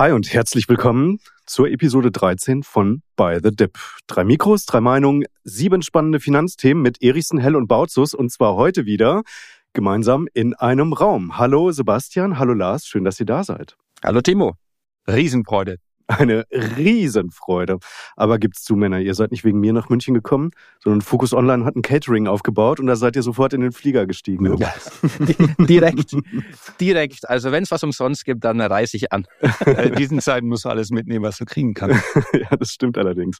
Hi und herzlich willkommen zur Episode 13 von By the Dip. Drei Mikros, drei Meinungen, sieben spannende Finanzthemen mit Erichsen, Hell und Bautzus und zwar heute wieder gemeinsam in einem Raum. Hallo Sebastian, hallo Lars, schön, dass ihr da seid. Hallo Timo. Riesenfreude eine Riesenfreude. Aber gibt's zu, Männer, ihr seid nicht wegen mir nach München gekommen, sondern Focus Online hat ein Catering aufgebaut und da seid ihr sofort in den Flieger gestiegen. Ja, direkt. direkt. Also wenn es was umsonst gibt, dann reise ich an. In äh, diesen Zeiten musst du alles mitnehmen, was du kriegen kannst. ja, das stimmt allerdings.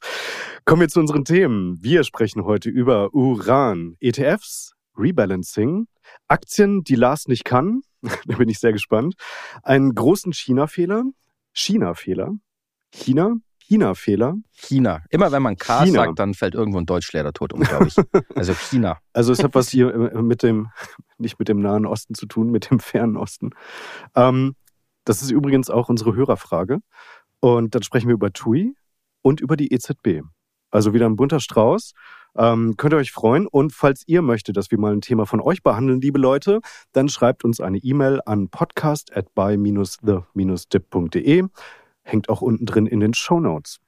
Kommen wir zu unseren Themen. Wir sprechen heute über Uran, ETFs, Rebalancing, Aktien, die Lars nicht kann. da bin ich sehr gespannt. Einen großen China-Fehler. China-Fehler. China? China-Fehler? China. Immer wenn man K China. sagt, dann fällt irgendwo ein Deutschlehrer tot um, glaube ich. Also China. Also es hat was hier äh, mit dem, nicht mit dem Nahen Osten zu tun, mit dem Fernen Osten. Ähm, das ist übrigens auch unsere Hörerfrage. Und dann sprechen wir über TUI und über die EZB. Also wieder ein bunter Strauß. Ähm, könnt ihr euch freuen. Und falls ihr möchtet, dass wir mal ein Thema von euch behandeln, liebe Leute, dann schreibt uns eine E-Mail an podcast at by-the-dip.de hängt auch unten drin in den Show Notes.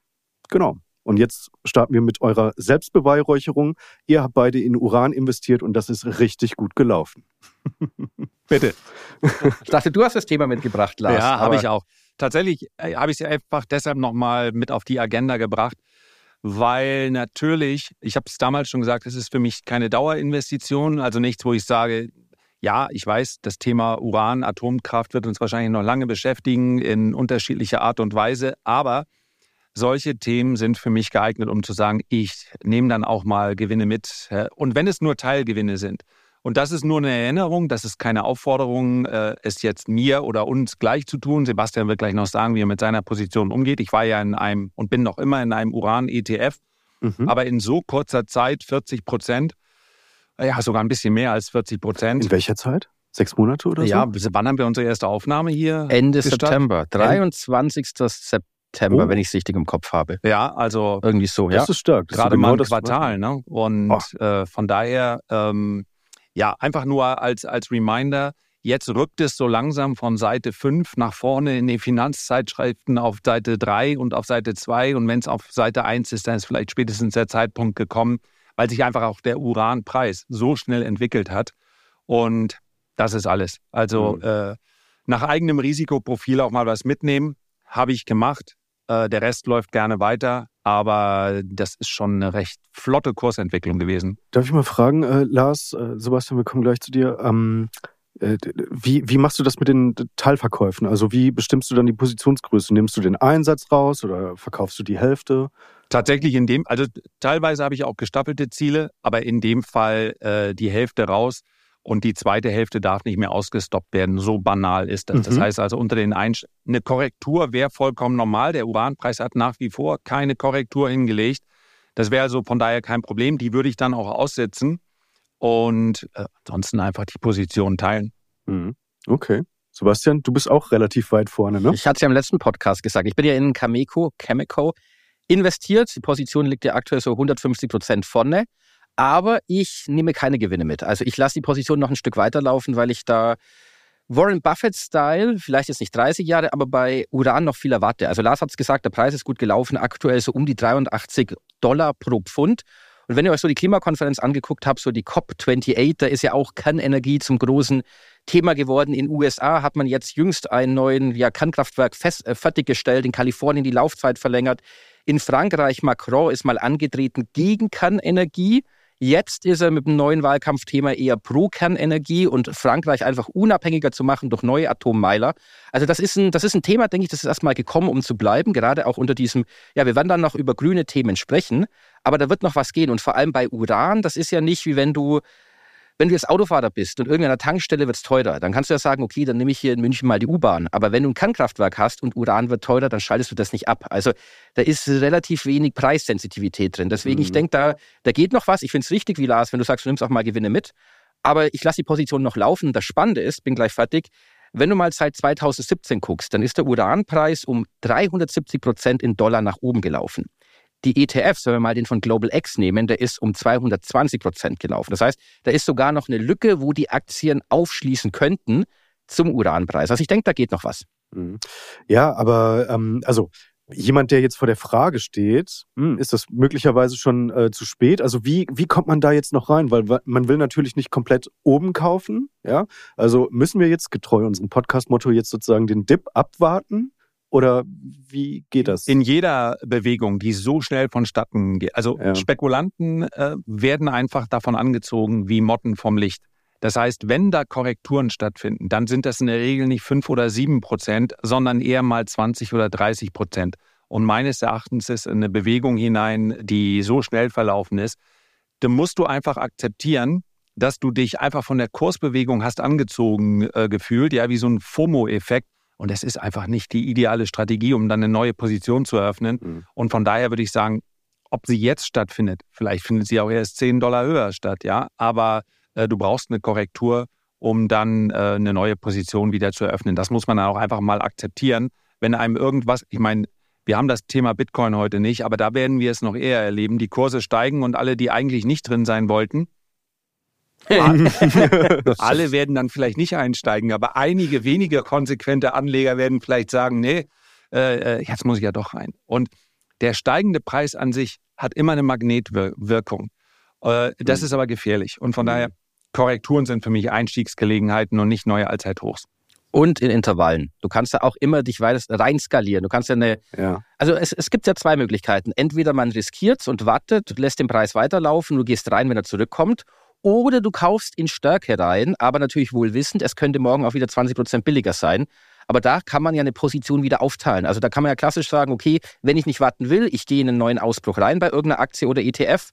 Genau. Und jetzt starten wir mit eurer Selbstbeweihräucherung. Ihr habt beide in Uran investiert und das ist richtig gut gelaufen. Bitte. Ich dachte, du hast das Thema mitgebracht, Lars. Ja, habe ich auch. Tatsächlich äh, habe ich es einfach deshalb nochmal mit auf die Agenda gebracht, weil natürlich, ich habe es damals schon gesagt, es ist für mich keine Dauerinvestition, also nichts, wo ich sage, ja, ich weiß, das Thema Uran, Atomkraft wird uns wahrscheinlich noch lange beschäftigen in unterschiedlicher Art und Weise, aber solche Themen sind für mich geeignet, um zu sagen, ich nehme dann auch mal Gewinne mit. Und wenn es nur Teilgewinne sind, und das ist nur eine Erinnerung, das ist keine Aufforderung, äh, es jetzt mir oder uns gleich zu tun. Sebastian wird gleich noch sagen, wie er mit seiner Position umgeht. Ich war ja in einem und bin noch immer in einem Uran-ETF, mhm. aber in so kurzer Zeit 40 Prozent ja, sogar ein bisschen mehr als 40 Prozent. In welcher Zeit? Sechs Monate oder so? Ja, wann haben wir unsere erste Aufnahme hier? Ende gestartet? September. 23. September, oh. wenn ich es richtig im Kopf habe. Ja, also. Irgendwie so, ja. Das ist stark. Das Gerade ist genau mal ein Quartal, ne? Und äh, von daher, ähm, ja, einfach nur als, als Reminder, Jetzt rückt es so langsam von Seite 5 nach vorne in den Finanzzeitschriften auf Seite 3 und auf Seite 2. Und wenn es auf Seite 1 ist, dann ist vielleicht spätestens der Zeitpunkt gekommen, weil sich einfach auch der Uranpreis so schnell entwickelt hat. Und das ist alles. Also mhm. äh, nach eigenem Risikoprofil auch mal was mitnehmen, habe ich gemacht. Äh, der Rest läuft gerne weiter, aber das ist schon eine recht flotte Kursentwicklung gewesen. Darf ich mal fragen, äh, Lars, äh, Sebastian, wir kommen gleich zu dir. Ähm, äh, wie, wie machst du das mit den Teilverkäufen? Also wie bestimmst du dann die Positionsgröße? Nimmst du den Einsatz raus oder verkaufst du die Hälfte? Tatsächlich in dem, also teilweise habe ich auch gestappelte Ziele, aber in dem Fall äh, die Hälfte raus und die zweite Hälfte darf nicht mehr ausgestoppt werden. So banal ist das. Mhm. Das heißt also unter den Einst eine Korrektur wäre vollkommen normal. Der Uranpreis hat nach wie vor keine Korrektur hingelegt. Das wäre also von daher kein Problem. Die würde ich dann auch aussetzen und äh, ansonsten einfach die Position teilen. Mhm. Okay. Sebastian, du bist auch relativ weit vorne, ne? Ich hatte es ja im letzten Podcast gesagt. Ich bin ja in Cameco, Chemico investiert. Die Position liegt ja aktuell so 150 Prozent vorne. Aber ich nehme keine Gewinne mit. Also ich lasse die Position noch ein Stück weiterlaufen, weil ich da Warren Buffett-Style, vielleicht jetzt nicht 30 Jahre, aber bei Uran noch viel erwarte. Also Lars hat es gesagt, der Preis ist gut gelaufen, aktuell so um die 83 Dollar pro Pfund. Und wenn ihr euch so die Klimakonferenz angeguckt habt, so die COP28, da ist ja auch Kernenergie zum großen Thema geworden. In den USA hat man jetzt jüngst einen neuen ja, Kernkraftwerk fest, äh, fertiggestellt, in Kalifornien die Laufzeit verlängert. In Frankreich, Macron ist mal angetreten gegen Kernenergie. Jetzt ist er mit dem neuen Wahlkampfthema eher pro Kernenergie und Frankreich einfach unabhängiger zu machen durch neue Atommeiler. Also das ist ein, das ist ein Thema, denke ich, das ist erstmal gekommen, um zu bleiben, gerade auch unter diesem, ja, wir werden dann noch über grüne Themen sprechen, aber da wird noch was gehen und vor allem bei Uran, das ist ja nicht wie wenn du wenn du jetzt Autofahrer bist und irgendeiner Tankstelle wird es teurer, dann kannst du ja sagen, okay, dann nehme ich hier in München mal die U-Bahn. Aber wenn du ein Kernkraftwerk hast und Uran wird teurer, dann schaltest du das nicht ab. Also da ist relativ wenig Preissensitivität drin. Deswegen, mhm. ich denke, da, da geht noch was. Ich finde es richtig, wie Lars, wenn du sagst, du nimmst auch mal Gewinne mit. Aber ich lasse die Position noch laufen. Das Spannende ist, bin gleich fertig, wenn du mal seit 2017 guckst, dann ist der Uranpreis um 370 Prozent in Dollar nach oben gelaufen. Die ETFs, wenn wir mal den von Global X nehmen, der ist um 220 Prozent gelaufen. Das heißt, da ist sogar noch eine Lücke, wo die Aktien aufschließen könnten zum Uranpreis. Also ich denke, da geht noch was. Mhm. Ja, aber ähm, also jemand, der jetzt vor der Frage steht, hm, ist das möglicherweise schon äh, zu spät? Also wie, wie kommt man da jetzt noch rein? Weil man will natürlich nicht komplett oben kaufen, ja? Also müssen wir jetzt getreu unserem Podcast-Motto jetzt sozusagen den Dip abwarten? Oder wie geht das? In jeder Bewegung, die so schnell vonstatten geht. Also ja. Spekulanten äh, werden einfach davon angezogen wie Motten vom Licht. Das heißt, wenn da Korrekturen stattfinden, dann sind das in der Regel nicht fünf oder sieben Prozent, sondern eher mal 20 oder 30 Prozent. Und meines Erachtens ist eine Bewegung hinein, die so schnell verlaufen ist, da musst du einfach akzeptieren, dass du dich einfach von der Kursbewegung hast angezogen äh, gefühlt, ja, wie so ein FOMO-Effekt. Und das ist einfach nicht die ideale Strategie, um dann eine neue Position zu eröffnen. Mhm. Und von daher würde ich sagen, ob sie jetzt stattfindet, vielleicht findet sie auch erst 10 Dollar höher statt, ja, aber äh, du brauchst eine Korrektur, um dann äh, eine neue Position wieder zu eröffnen. Das muss man dann auch einfach mal akzeptieren. Wenn einem irgendwas, ich meine, wir haben das Thema Bitcoin heute nicht, aber da werden wir es noch eher erleben. Die Kurse steigen und alle, die eigentlich nicht drin sein wollten, alle werden dann vielleicht nicht einsteigen, aber einige wenige konsequente Anleger werden vielleicht sagen, nee, äh, äh jetzt muss ich ja doch rein. Und der steigende Preis an sich hat immer eine Magnetwirkung. Äh, das mhm. ist aber gefährlich. Und von mhm. daher Korrekturen sind für mich Einstiegsgelegenheiten und nicht neue Allzeithochs. Und in Intervallen. Du kannst ja auch immer dich weiter rein skalieren. Du kannst ja eine. Ja. Also es, es gibt ja zwei Möglichkeiten. Entweder man riskiert und wartet, lässt den Preis weiterlaufen, du gehst rein, wenn er zurückkommt. Oder du kaufst in Stärke rein, aber natürlich wohl wissend, es könnte morgen auch wieder 20 Prozent billiger sein. Aber da kann man ja eine Position wieder aufteilen. Also da kann man ja klassisch sagen, okay, wenn ich nicht warten will, ich gehe in einen neuen Ausbruch rein bei irgendeiner Aktie oder ETF,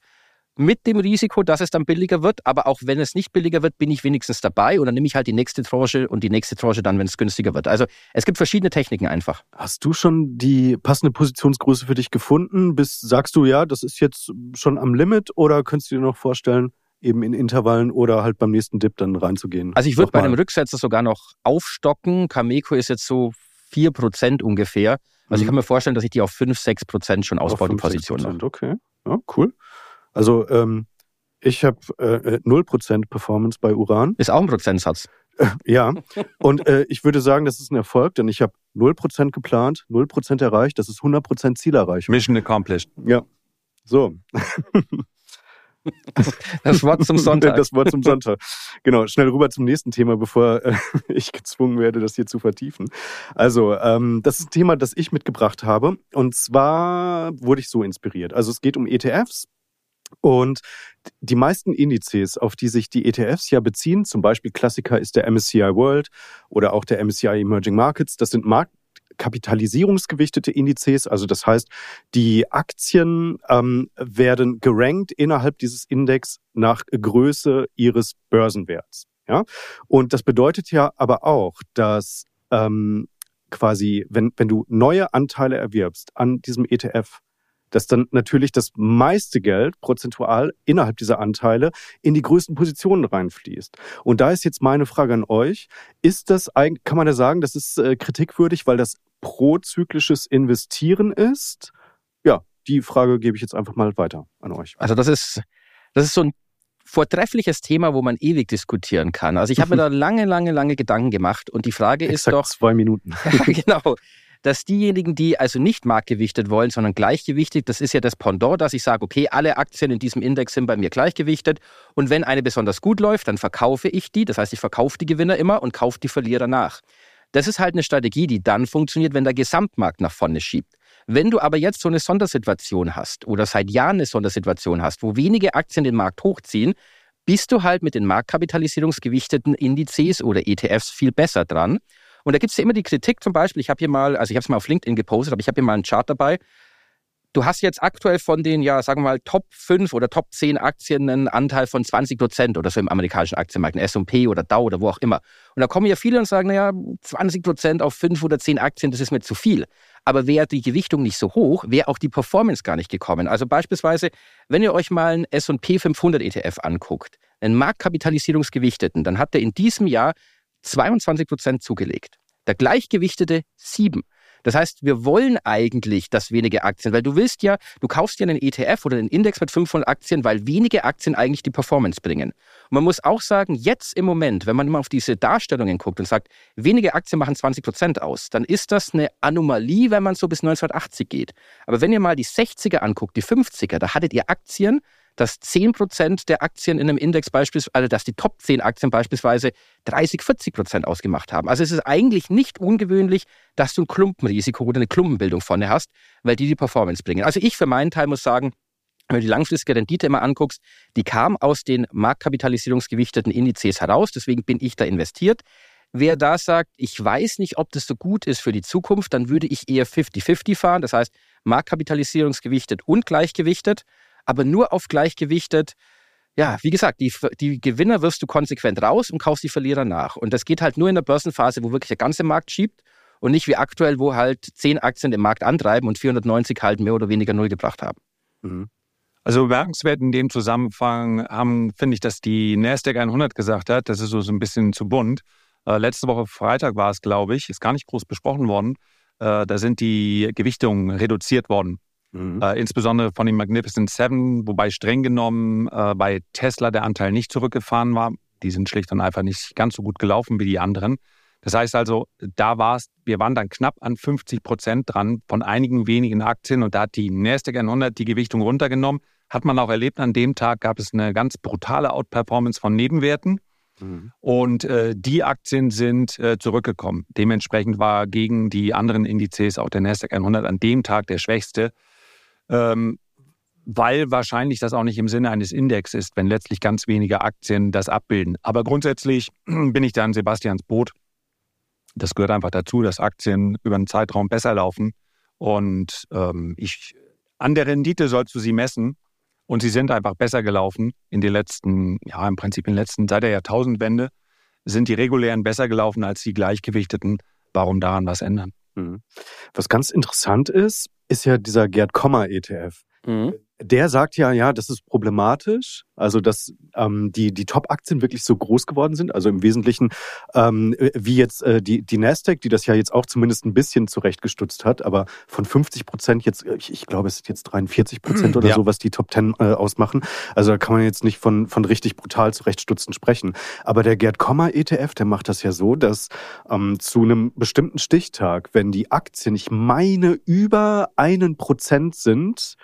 mit dem Risiko, dass es dann billiger wird. Aber auch wenn es nicht billiger wird, bin ich wenigstens dabei und dann nehme ich halt die nächste Tranche und die nächste Tranche dann, wenn es günstiger wird. Also es gibt verschiedene Techniken einfach. Hast du schon die passende Positionsgröße für dich gefunden? Bis sagst du, ja, das ist jetzt schon am Limit oder könntest du dir noch vorstellen, eben in Intervallen oder halt beim nächsten Dip dann reinzugehen? Also ich würde bei einem Rücksetzer sogar noch aufstocken. Cameco ist jetzt so 4% ungefähr. Also mhm. ich kann mir vorstellen, dass ich die auf 5, 6% schon ausbaue, die Position. Noch. Okay, ja, cool. Also ähm, ich habe äh, 0% Performance bei Uran. Ist auch ein Prozentsatz. ja, und äh, ich würde sagen, das ist ein Erfolg, denn ich habe 0% geplant, 0% erreicht, das ist 100% Zielerreichung. Mission accomplished. Ja, so. Das Wort zum Sonntag. Das Wort zum Sonntag. Genau, schnell rüber zum nächsten Thema, bevor äh, ich gezwungen werde, das hier zu vertiefen. Also, ähm, das ist ein Thema, das ich mitgebracht habe. Und zwar wurde ich so inspiriert. Also es geht um ETFs, und die meisten Indizes, auf die sich die ETFs ja beziehen, zum Beispiel Klassiker ist der MSCI World oder auch der MSCI Emerging Markets, das sind Marktkapitalisierungsgewichtete Indizes, also das heißt, die Aktien ähm, werden gerankt innerhalb dieses Index nach Größe ihres Börsenwerts. Ja? Und das bedeutet ja aber auch, dass ähm, quasi, wenn, wenn du neue Anteile erwirbst an diesem ETF, dass dann natürlich das meiste Geld prozentual innerhalb dieser Anteile in die größten Positionen reinfließt. Und da ist jetzt meine Frage an euch. Ist das eigentlich, kann man da sagen, das ist äh, kritikwürdig, weil das prozyklisches Investieren ist? Ja, die Frage gebe ich jetzt einfach mal weiter an euch. Also das ist, das ist so ein vortreffliches Thema, wo man ewig diskutieren kann. Also ich habe mir da lange, lange, lange Gedanken gemacht und die Frage Exakt ist doch. Zwei Minuten. ja, genau dass diejenigen, die also nicht marktgewichtet wollen, sondern gleichgewichtet, das ist ja das Pendant, dass ich sage, okay, alle Aktien in diesem Index sind bei mir gleichgewichtet und wenn eine besonders gut läuft, dann verkaufe ich die, das heißt, ich verkaufe die Gewinner immer und kaufe die Verlierer nach. Das ist halt eine Strategie, die dann funktioniert, wenn der Gesamtmarkt nach vorne schiebt. Wenn du aber jetzt so eine Sondersituation hast oder seit Jahren eine Sondersituation hast, wo wenige Aktien den Markt hochziehen, bist du halt mit den marktkapitalisierungsgewichteten Indizes oder ETFs viel besser dran. Und da gibt es ja immer die Kritik zum Beispiel, ich habe hier mal, also ich habe es mal auf LinkedIn gepostet, aber ich habe hier mal einen Chart dabei. Du hast jetzt aktuell von den, ja, sagen wir mal, Top 5 oder Top 10 Aktien einen Anteil von 20 Prozent oder so im amerikanischen Aktienmarkt, ein S&P oder Dow oder wo auch immer. Und da kommen ja viele und sagen, naja, 20 Prozent auf 5 oder 10 Aktien, das ist mir zu viel. Aber wäre die Gewichtung nicht so hoch, wäre auch die Performance gar nicht gekommen. Also beispielsweise, wenn ihr euch mal einen S&P 500 ETF anguckt, einen Marktkapitalisierungsgewichteten, dann hat der in diesem Jahr 22 Prozent zugelegt. Der gleichgewichtete 7. Das heißt, wir wollen eigentlich, dass wenige Aktien, weil du willst ja, du kaufst ja einen ETF oder einen Index mit 500 Aktien, weil wenige Aktien eigentlich die Performance bringen. Und man muss auch sagen, jetzt im Moment, wenn man immer auf diese Darstellungen guckt und sagt, wenige Aktien machen 20 Prozent aus, dann ist das eine Anomalie, wenn man so bis 1980 geht. Aber wenn ihr mal die 60er anguckt, die 50er, da hattet ihr Aktien, dass 10 Prozent der Aktien in einem Index beispielsweise, also dass die Top 10 Aktien beispielsweise 30, 40 Prozent ausgemacht haben. Also es ist eigentlich nicht ungewöhnlich, dass du ein Klumpenrisiko oder eine Klumpenbildung vorne hast, weil die die Performance bringen. Also ich für meinen Teil muss sagen, wenn du die langfristige Rendite immer anguckst, die kam aus den marktkapitalisierungsgewichteten Indizes heraus, deswegen bin ich da investiert. Wer da sagt, ich weiß nicht, ob das so gut ist für die Zukunft, dann würde ich eher 50-50 fahren, das heißt marktkapitalisierungsgewichtet und gleichgewichtet aber nur auf gleichgewichtet. Ja, wie gesagt, die, die Gewinner wirst du konsequent raus und kaufst die Verlierer nach. Und das geht halt nur in der Börsenphase, wo wirklich der ganze Markt schiebt und nicht wie aktuell, wo halt zehn Aktien den Markt antreiben und 490 halt mehr oder weniger null gebracht haben. Mhm. Also bemerkenswert in dem Zusammenhang haben, finde ich, dass die Nasdaq 100 gesagt hat, das ist so, so ein bisschen zu bunt. Äh, letzte Woche Freitag war es, glaube ich, ist gar nicht groß besprochen worden. Äh, da sind die Gewichtungen reduziert worden. Mhm. Äh, insbesondere von den Magnificent Seven, wobei streng genommen äh, bei Tesla der Anteil nicht zurückgefahren war. Die sind schlicht und einfach nicht ganz so gut gelaufen wie die anderen. Das heißt also, da war es, wir waren dann knapp an 50 Prozent dran von einigen wenigen Aktien und da hat die Nasdaq 100 die Gewichtung runtergenommen. Hat man auch erlebt, an dem Tag gab es eine ganz brutale Outperformance von Nebenwerten. Mhm. Und äh, die Aktien sind äh, zurückgekommen. Dementsprechend war gegen die anderen Indizes auch der Nasdaq 100 an dem Tag der schwächste ähm, weil wahrscheinlich das auch nicht im Sinne eines Index ist, wenn letztlich ganz wenige Aktien das abbilden. Aber grundsätzlich bin ich da in Sebastians Boot. Das gehört einfach dazu, dass Aktien über einen Zeitraum besser laufen. Und ähm, ich, an der Rendite sollst du sie messen. Und sie sind einfach besser gelaufen in den letzten, ja, im Prinzip in den letzten, seit der Jahrtausendwende sind die regulären besser gelaufen als die gleichgewichteten. Warum daran was ändern? Mhm. Was ganz interessant ist, ist ja dieser Gerd Kommer ETF. Mhm der sagt ja, ja, das ist problematisch, also dass ähm, die, die Top-Aktien wirklich so groß geworden sind, also im Wesentlichen ähm, wie jetzt äh, die, die Nasdaq, die das ja jetzt auch zumindest ein bisschen zurechtgestutzt hat, aber von 50 Prozent jetzt, ich, ich glaube, es sind jetzt 43 Prozent oder ja. so, was die Top 10 äh, ausmachen. Also da kann man jetzt nicht von, von richtig brutal zurechtstutzen sprechen. Aber der Gerd Kommer ETF, der macht das ja so, dass ähm, zu einem bestimmten Stichtag, wenn die Aktien, ich meine, über einen Prozent sind,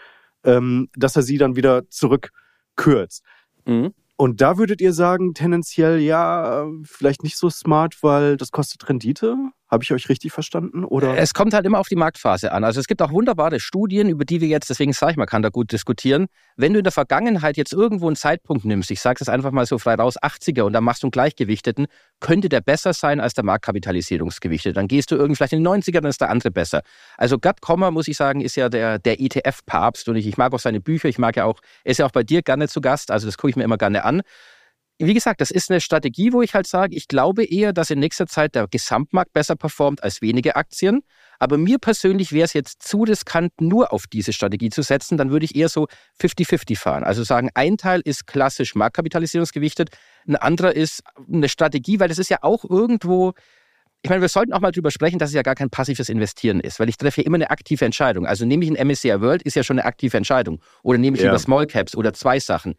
ähm, dass er sie dann wieder zurückkürzt. Mhm. Und da würdet ihr sagen, tendenziell ja, vielleicht nicht so smart, weil das kostet Rendite? Habe ich euch richtig verstanden? Oder? Es kommt halt immer auf die Marktphase an. Also es gibt auch wunderbare Studien, über die wir jetzt, deswegen sage ich mal, kann da gut diskutieren. Wenn du in der Vergangenheit jetzt irgendwo einen Zeitpunkt nimmst, ich sage es einfach mal so frei raus, 80er und dann machst du einen gleichgewichteten, könnte der besser sein als der Marktkapitalisierungsgewichte. Dann gehst du irgendwie vielleicht in den 90er, dann ist der andere besser. Also Gerd Kommer, muss ich sagen, ist ja der, der ETF-Papst und ich, ich mag auch seine Bücher, ich mag ja auch, er ist ja auch bei dir gerne zu Gast, also das gucke ich mir immer gerne an wie gesagt, das ist eine Strategie, wo ich halt sage, ich glaube eher, dass in nächster Zeit der Gesamtmarkt besser performt als wenige Aktien. Aber mir persönlich wäre es jetzt zu riskant, nur auf diese Strategie zu setzen. Dann würde ich eher so 50-50 fahren. Also sagen, ein Teil ist klassisch marktkapitalisierungsgewichtet, ein anderer ist eine Strategie, weil das ist ja auch irgendwo, ich meine, wir sollten auch mal drüber sprechen, dass es ja gar kein passives Investieren ist, weil ich treffe ja immer eine aktive Entscheidung. Also nehme ich ein MSCI World, ist ja schon eine aktive Entscheidung. Oder nehme ich ja. lieber Small Caps oder zwei Sachen.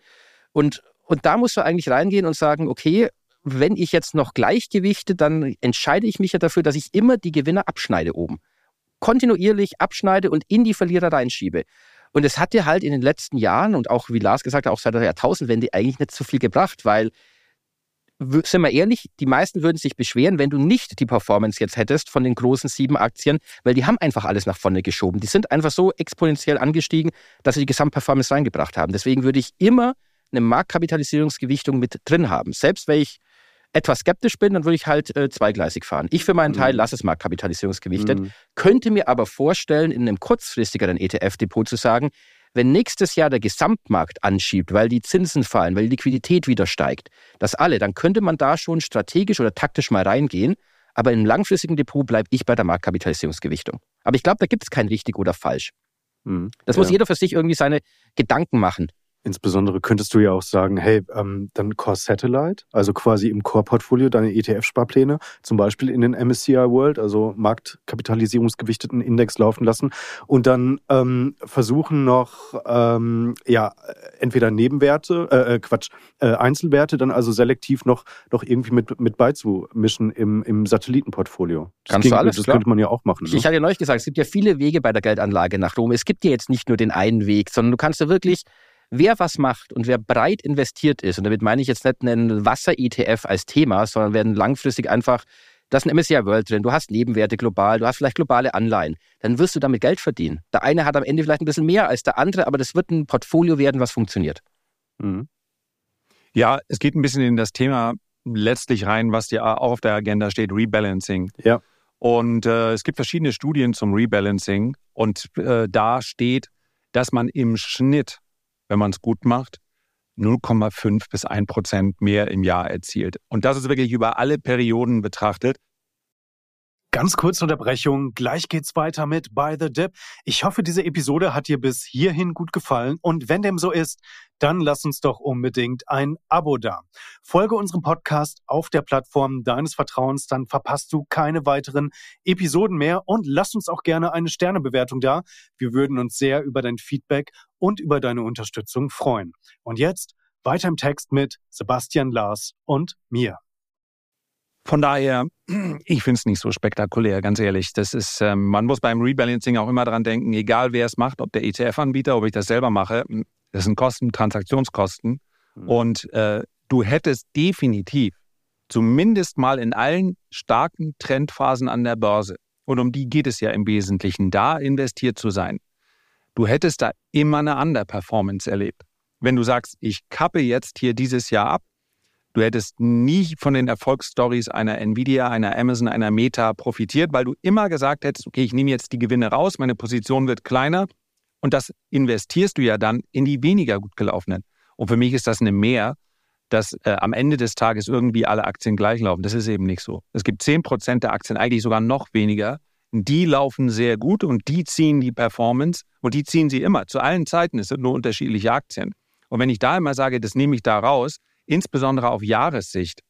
Und und da musst du eigentlich reingehen und sagen, okay, wenn ich jetzt noch Gleichgewichte, dann entscheide ich mich ja dafür, dass ich immer die Gewinner abschneide oben. Kontinuierlich abschneide und in die Verlierer reinschiebe. Und es hat dir halt in den letzten Jahren und auch, wie Lars gesagt hat, auch seit der Jahrtausendwende eigentlich nicht so viel gebracht, weil, sind wir ehrlich, die meisten würden sich beschweren, wenn du nicht die Performance jetzt hättest von den großen sieben Aktien, weil die haben einfach alles nach vorne geschoben. Die sind einfach so exponentiell angestiegen, dass sie die Gesamtperformance reingebracht haben. Deswegen würde ich immer eine Marktkapitalisierungsgewichtung mit drin haben. Selbst wenn ich etwas skeptisch bin, dann würde ich halt äh, zweigleisig fahren. Ich für meinen Teil mhm. lasse es marktkapitalisierungsgewichtet, mhm. könnte mir aber vorstellen, in einem kurzfristigeren ETF-Depot zu sagen, wenn nächstes Jahr der Gesamtmarkt anschiebt, weil die Zinsen fallen, weil die Liquidität wieder steigt, das alle, dann könnte man da schon strategisch oder taktisch mal reingehen. Aber im langfristigen Depot bleibe ich bei der Marktkapitalisierungsgewichtung. Aber ich glaube, da gibt es kein richtig oder falsch. Mhm. Das ja. muss jeder für sich irgendwie seine Gedanken machen Insbesondere könntest du ja auch sagen, hey, ähm, dann Core Satellite, also quasi im Core-Portfolio deine ETF-Sparpläne, zum Beispiel in den MSCI World, also marktkapitalisierungsgewichteten Index laufen lassen und dann ähm, versuchen noch, ähm, ja, entweder Nebenwerte, äh, äh, Quatsch, äh, Einzelwerte dann also selektiv noch, noch irgendwie mit, mit beizumischen im, im Satellitenportfolio. Das Kannst ging, du alles, Das klar. könnte man ja auch machen. Ne? Ich hatte ja neulich gesagt, es gibt ja viele Wege bei der Geldanlage nach Rom. Es gibt ja jetzt nicht nur den einen Weg, sondern du kannst ja wirklich Wer was macht und wer breit investiert ist, und damit meine ich jetzt nicht einen Wasser-ETF als Thema, sondern werden langfristig einfach, das ist ein MSCI World drin, du hast Nebenwerte global, du hast vielleicht globale Anleihen, dann wirst du damit Geld verdienen. Der eine hat am Ende vielleicht ein bisschen mehr als der andere, aber das wird ein Portfolio werden, was funktioniert. Mhm. Ja, es geht ein bisschen in das Thema letztlich rein, was ja auch auf der Agenda steht, Rebalancing. Ja. Und äh, es gibt verschiedene Studien zum Rebalancing und äh, da steht, dass man im Schnitt wenn man es gut macht, 0,5 bis 1 Prozent mehr im Jahr erzielt. Und das ist wirklich über alle Perioden betrachtet. Ganz kurze Unterbrechung, gleich geht's weiter mit By the Dip. Ich hoffe, diese Episode hat dir bis hierhin gut gefallen und wenn dem so ist, dann lass uns doch unbedingt ein Abo da. Folge unserem Podcast auf der Plattform deines Vertrauens, dann verpasst du keine weiteren Episoden mehr und lass uns auch gerne eine Sternebewertung da. Wir würden uns sehr über dein Feedback und über deine Unterstützung freuen. Und jetzt weiter im Text mit Sebastian Lars und mir. Von daher, ich finde es nicht so spektakulär, ganz ehrlich. Das ist, ähm, man muss beim Rebalancing auch immer dran denken, egal wer es macht, ob der ETF-Anbieter, ob ich das selber mache, das sind Kosten, Transaktionskosten. Mhm. Und äh, du hättest definitiv zumindest mal in allen starken Trendphasen an der Börse, und um die geht es ja im Wesentlichen, da investiert zu sein. Du hättest da immer eine Underperformance erlebt. Wenn du sagst, ich kappe jetzt hier dieses Jahr ab, Du hättest nie von den Erfolgsstories einer Nvidia, einer Amazon, einer Meta profitiert, weil du immer gesagt hättest, okay, ich nehme jetzt die Gewinne raus, meine Position wird kleiner und das investierst du ja dann in die weniger gut gelaufenen. Und für mich ist das eine Mehr, dass äh, am Ende des Tages irgendwie alle Aktien gleich laufen. Das ist eben nicht so. Es gibt 10% der Aktien, eigentlich sogar noch weniger. Die laufen sehr gut und die ziehen die Performance und die ziehen sie immer. Zu allen Zeiten. Es sind nur unterschiedliche Aktien. Und wenn ich da immer sage, das nehme ich da raus, insbesondere auf Jahressicht,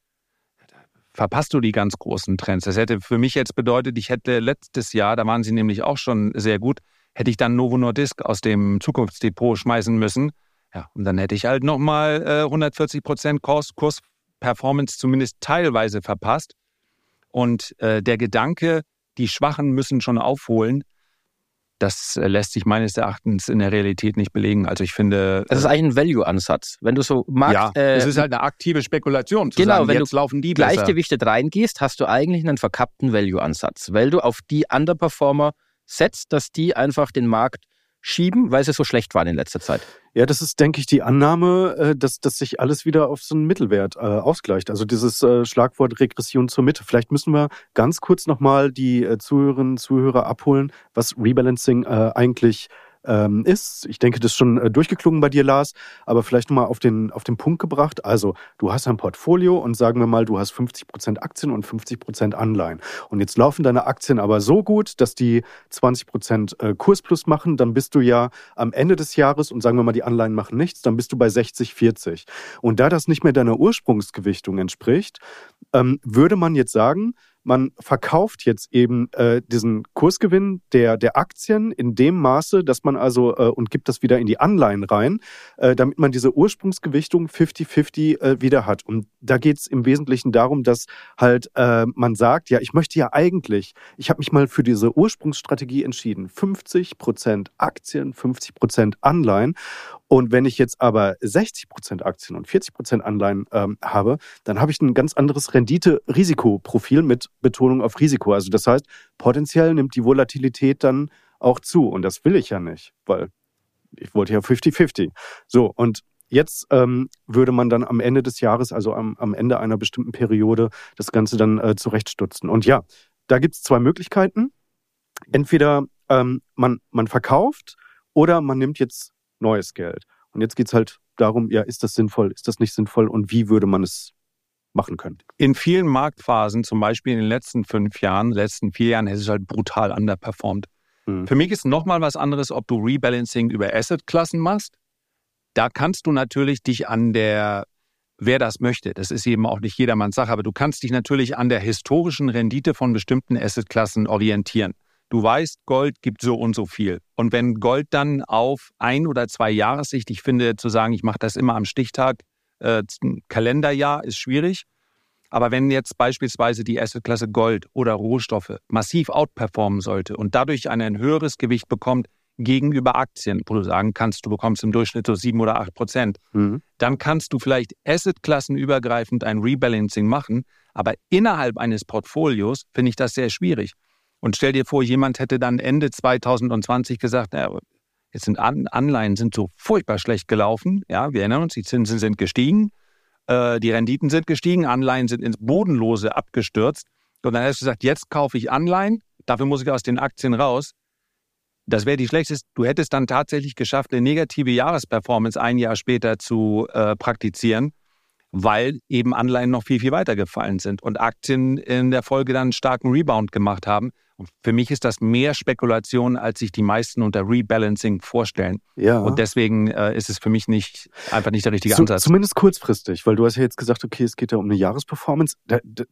verpasst du die ganz großen Trends. Das hätte für mich jetzt bedeutet, ich hätte letztes Jahr, da waren sie nämlich auch schon sehr gut, hätte ich dann Novo Nordisk aus dem Zukunftsdepot schmeißen müssen. Ja, und dann hätte ich halt nochmal äh, 140 Prozent Kurs, Kursperformance zumindest teilweise verpasst. Und äh, der Gedanke, die Schwachen müssen schon aufholen, das äh, lässt sich meines Erachtens in der Realität nicht belegen. Also ich finde. Es ist äh, eigentlich ein Value-Ansatz. Wenn du so magst. Ja, äh, es ist halt eine aktive Spekulation. Zu genau, sagen, wenn jetzt du laufen die gleichgewichtet besser. reingehst, hast du eigentlich einen verkappten Value-Ansatz, weil du auf die Underperformer setzt, dass die einfach den Markt schieben, weil sie so schlecht waren in letzter Zeit. Ja, das ist, denke ich, die Annahme, äh, dass, dass sich alles wieder auf so einen Mittelwert äh, ausgleicht. Also dieses äh, Schlagwort Regression zur Mitte. Vielleicht müssen wir ganz kurz nochmal die äh, Zuhörerinnen und Zuhörer abholen, was Rebalancing äh, eigentlich ähm, ist. Ich denke, das ist schon äh, durchgeklungen bei dir, Lars, aber vielleicht nochmal auf den, auf den Punkt gebracht. Also, du hast ein Portfolio und sagen wir mal, du hast 50% Aktien und 50% Anleihen. Und jetzt laufen deine Aktien aber so gut, dass die 20% äh, Kursplus machen. Dann bist du ja am Ende des Jahres und sagen wir mal, die Anleihen machen nichts, dann bist du bei 60, 40. Und da das nicht mehr deiner Ursprungsgewichtung entspricht, ähm, würde man jetzt sagen, man verkauft jetzt eben äh, diesen Kursgewinn der, der Aktien in dem Maße, dass man also äh, und gibt das wieder in die Anleihen rein, äh, damit man diese Ursprungsgewichtung 50-50 äh, wieder hat. Und da geht es im Wesentlichen darum, dass halt äh, man sagt, ja, ich möchte ja eigentlich, ich habe mich mal für diese Ursprungsstrategie entschieden, 50 Prozent Aktien, 50 Prozent Anleihen. Und wenn ich jetzt aber 60 Prozent Aktien und 40 Prozent Anleihen ähm, habe, dann habe ich ein ganz anderes Rendite-Risikoprofil mit Betonung auf Risiko. Also das heißt, potenziell nimmt die Volatilität dann auch zu. Und das will ich ja nicht, weil ich wollte ja 50-50. So, und jetzt ähm, würde man dann am Ende des Jahres, also am, am Ende einer bestimmten Periode, das Ganze dann äh, zurechtstutzen. Und ja, da gibt es zwei Möglichkeiten. Entweder ähm, man, man verkauft oder man nimmt jetzt neues Geld. Und jetzt geht es halt darum, ja, ist das sinnvoll, ist das nicht sinnvoll und wie würde man es machen können? In vielen Marktphasen, zum Beispiel in den letzten fünf Jahren, letzten vier Jahren, ist es halt brutal underperformed. Mhm. Für mich ist nochmal was anderes, ob du Rebalancing über Assetklassen machst. da kannst du natürlich dich an der, wer das möchte, das ist eben auch nicht jedermanns Sache, aber du kannst dich natürlich an der historischen Rendite von bestimmten Assetklassen orientieren. Du weißt, Gold gibt so und so viel. Und wenn Gold dann auf ein oder zwei Jahressicht, ich finde, zu sagen, ich mache das immer am Stichtag, äh, Kalenderjahr ist schwierig. Aber wenn jetzt beispielsweise die Assetklasse Gold oder Rohstoffe massiv outperformen sollte und dadurch ein höheres Gewicht bekommt gegenüber Aktien, wo du sagen kannst, du bekommst im Durchschnitt so sieben oder acht Prozent, mhm. dann kannst du vielleicht Assetklassenübergreifend ein Rebalancing machen. Aber innerhalb eines Portfolios finde ich das sehr schwierig. Und stell dir vor, jemand hätte dann Ende 2020 gesagt, na, jetzt sind Anleihen sind so furchtbar schlecht gelaufen. Ja, wir erinnern uns, die Zinsen sind gestiegen, äh, die Renditen sind gestiegen, Anleihen sind ins Bodenlose abgestürzt. Und dann hast du gesagt, jetzt kaufe ich Anleihen, dafür muss ich aus den Aktien raus. Das wäre die schlechteste. Du hättest dann tatsächlich geschafft, eine negative Jahresperformance ein Jahr später zu äh, praktizieren weil eben Anleihen noch viel, viel weiter gefallen sind und Aktien in der Folge dann einen starken Rebound gemacht haben. Und für mich ist das mehr Spekulation, als sich die meisten unter Rebalancing vorstellen. Ja. Und deswegen äh, ist es für mich nicht einfach nicht der richtige Zu, Ansatz. Zumindest kurzfristig, weil du hast ja jetzt gesagt, okay, es geht ja um eine Jahresperformance.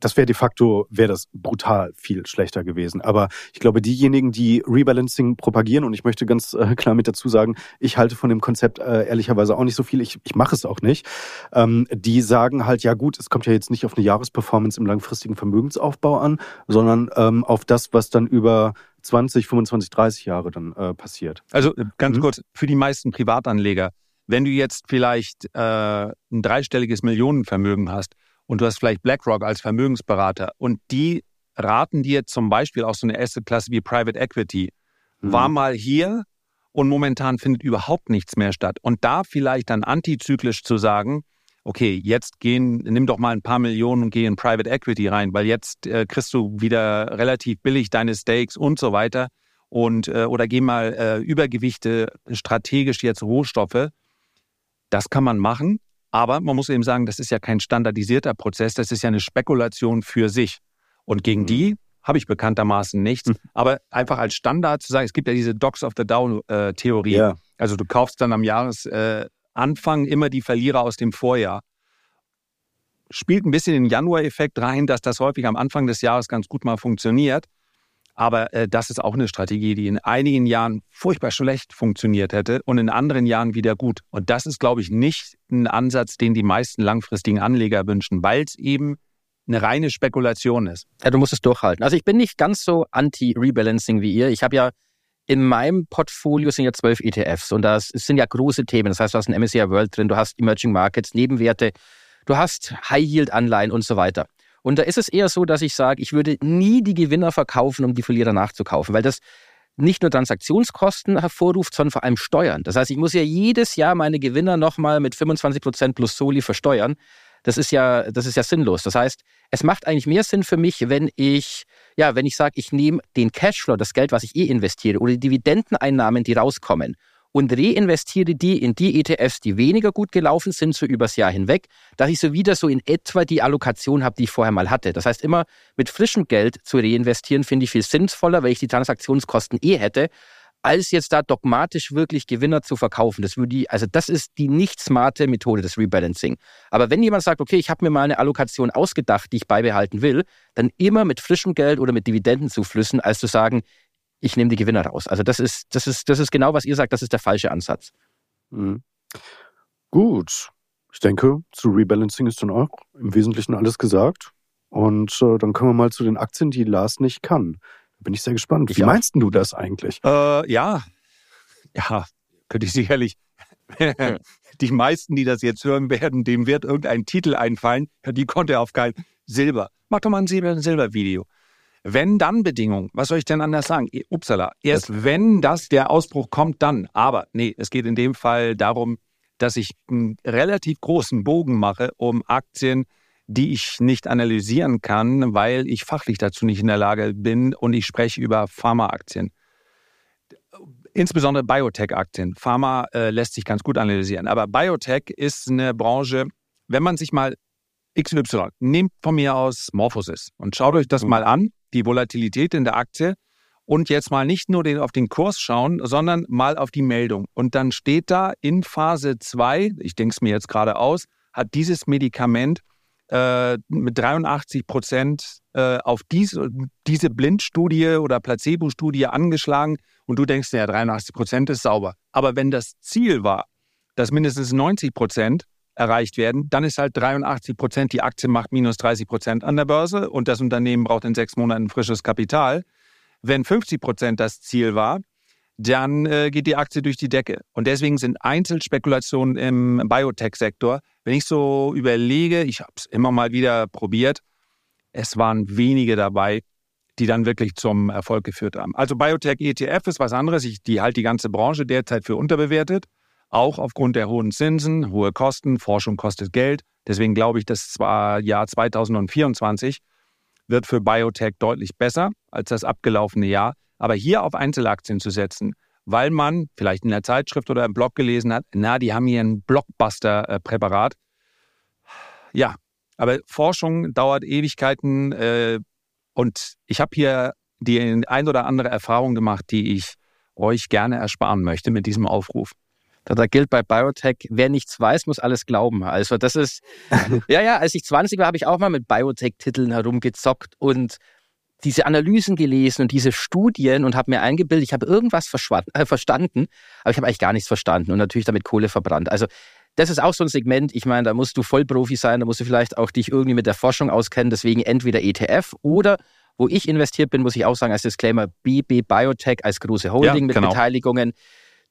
Das wäre de facto, wäre das brutal viel schlechter gewesen. Aber ich glaube, diejenigen, die Rebalancing propagieren, und ich möchte ganz äh, klar mit dazu sagen, ich halte von dem Konzept äh, ehrlicherweise auch nicht so viel. Ich, ich mache es auch nicht. Ähm, die sagen halt, ja gut, es kommt ja jetzt nicht auf eine Jahresperformance im langfristigen Vermögensaufbau an, sondern ähm, auf das, was dann über 20, 25, 30 Jahre dann äh, passiert. Also äh, ganz mhm. kurz, für die meisten Privatanleger, wenn du jetzt vielleicht äh, ein dreistelliges Millionenvermögen hast und du hast vielleicht BlackRock als Vermögensberater und die raten dir zum Beispiel auch so eine Assetklasse wie Private Equity, mhm. war mal hier und momentan findet überhaupt nichts mehr statt. Und da vielleicht dann antizyklisch zu sagen, okay, jetzt gehen, nimm doch mal ein paar Millionen und geh in Private Equity rein, weil jetzt äh, kriegst du wieder relativ billig deine Stakes und so weiter. Und, äh, oder geh mal äh, Übergewichte strategisch jetzt Rohstoffe. Das kann man machen, aber man muss eben sagen, das ist ja kein standardisierter Prozess, das ist ja eine Spekulation für sich. Und gegen mhm. die habe ich bekanntermaßen nichts. Mhm. Aber einfach als Standard zu sagen, es gibt ja diese Dogs of the Down-Theorie. Äh, ja. Also du kaufst dann am Jahres, äh, Anfang immer die Verlierer aus dem Vorjahr. Spielt ein bisschen den Januar-Effekt rein, dass das häufig am Anfang des Jahres ganz gut mal funktioniert. Aber äh, das ist auch eine Strategie, die in einigen Jahren furchtbar schlecht funktioniert hätte und in anderen Jahren wieder gut. Und das ist, glaube ich, nicht ein Ansatz, den die meisten langfristigen Anleger wünschen, weil es eben eine reine Spekulation ist. Ja, du musst es durchhalten. Also ich bin nicht ganz so anti-Rebalancing wie ihr. Ich habe ja in meinem Portfolio sind ja zwölf ETFs und das sind ja große Themen. Das heißt, du hast ein MSCI World drin, du hast Emerging Markets, Nebenwerte, du hast High-Yield-Anleihen und so weiter. Und da ist es eher so, dass ich sage, ich würde nie die Gewinner verkaufen, um die Verlierer nachzukaufen, weil das nicht nur Transaktionskosten hervorruft, sondern vor allem Steuern. Das heißt, ich muss ja jedes Jahr meine Gewinner nochmal mit 25 Prozent plus Soli versteuern. Das ist ja, das ist ja sinnlos. Das heißt, es macht eigentlich mehr Sinn für mich, wenn ich, ja, wenn ich sage, ich nehme den Cashflow, das Geld, was ich eh investiere, oder die Dividendeneinnahmen, die rauskommen, und reinvestiere die in die ETFs, die weniger gut gelaufen sind, so übers Jahr hinweg, dass ich so wieder so in etwa die Allokation habe, die ich vorher mal hatte. Das heißt, immer mit frischem Geld zu reinvestieren, finde ich viel sinnvoller, weil ich die Transaktionskosten eh hätte, als jetzt da dogmatisch wirklich Gewinner zu verkaufen. Das würde die, also das ist die nicht smarte Methode des Rebalancing. Aber wenn jemand sagt, okay, ich habe mir mal eine Allokation ausgedacht, die ich beibehalten will, dann immer mit frischem Geld oder mit Dividendenzuflüssen, als zu sagen, ich nehme die Gewinner raus. Also das ist, das ist, das ist genau, was ihr sagt, das ist der falsche Ansatz. Mhm. Gut. Ich denke, zu Rebalancing ist dann auch im Wesentlichen alles gesagt. Und äh, dann kommen wir mal zu den Aktien, die Lars nicht kann. Bin ich sehr gespannt. Wie ja. meinst du das eigentlich? Äh, ja, ja, könnte ich sicherlich. die meisten, die das jetzt hören werden, dem wird irgendein Titel einfallen. Die konnte er auf kein Silber. Mach doch mal ein Silber-Video. Wenn dann Bedingung, was soll ich denn anders sagen? Upsala, erst das wenn das der Ausbruch kommt, dann. Aber nee, es geht in dem Fall darum, dass ich einen relativ großen Bogen mache, um Aktien die ich nicht analysieren kann, weil ich fachlich dazu nicht in der Lage bin und ich spreche über Pharmaaktien. Insbesondere Biotech-Aktien. Pharma äh, lässt sich ganz gut analysieren. Aber Biotech ist eine Branche, wenn man sich mal XY, nehmt von mir aus Morphosis und schaut euch das mhm. mal an, die Volatilität in der Aktie und jetzt mal nicht nur den, auf den Kurs schauen, sondern mal auf die Meldung. Und dann steht da in Phase 2, ich denke es mir jetzt gerade aus, hat dieses Medikament äh, mit 83 Prozent äh, auf diese, diese Blindstudie oder Placebo-Studie angeschlagen und du denkst, ja, 83 Prozent ist sauber. Aber wenn das Ziel war, dass mindestens 90 Prozent erreicht werden, dann ist halt 83 Prozent, die Aktie macht minus 30 Prozent an der Börse und das Unternehmen braucht in sechs Monaten frisches Kapital. Wenn 50 Prozent das Ziel war, dann äh, geht die Aktie durch die Decke. Und deswegen sind Einzelspekulationen im Biotech-Sektor, wenn ich so überlege, ich habe es immer mal wieder probiert, es waren wenige dabei, die dann wirklich zum Erfolg geführt haben. Also Biotech ETF ist was anderes. Ich, die halt die ganze Branche derzeit für unterbewertet, auch aufgrund der hohen Zinsen, hohe Kosten. Forschung kostet Geld. Deswegen glaube ich, das zwar Jahr 2024 wird für Biotech deutlich besser als das abgelaufene Jahr. Aber hier auf Einzelaktien zu setzen, weil man vielleicht in der Zeitschrift oder im Blog gelesen hat, na, die haben hier ein Blockbuster-Präparat. Ja, aber Forschung dauert Ewigkeiten äh, und ich habe hier die ein oder andere Erfahrung gemacht, die ich euch gerne ersparen möchte mit diesem Aufruf. Da, da gilt bei Biotech, wer nichts weiß, muss alles glauben. Also das ist, ja, ja, als ich 20 war, habe ich auch mal mit Biotech-Titeln herumgezockt und diese Analysen gelesen und diese Studien und habe mir eingebildet, ich habe irgendwas äh, verstanden, aber ich habe eigentlich gar nichts verstanden und natürlich damit Kohle verbrannt. Also das ist auch so ein Segment, ich meine, da musst du Vollprofi sein, da musst du vielleicht auch dich irgendwie mit der Forschung auskennen, deswegen entweder ETF oder wo ich investiert bin, muss ich auch sagen, als Disclaimer, BB Biotech als große Holding ja, mit genau. Beteiligungen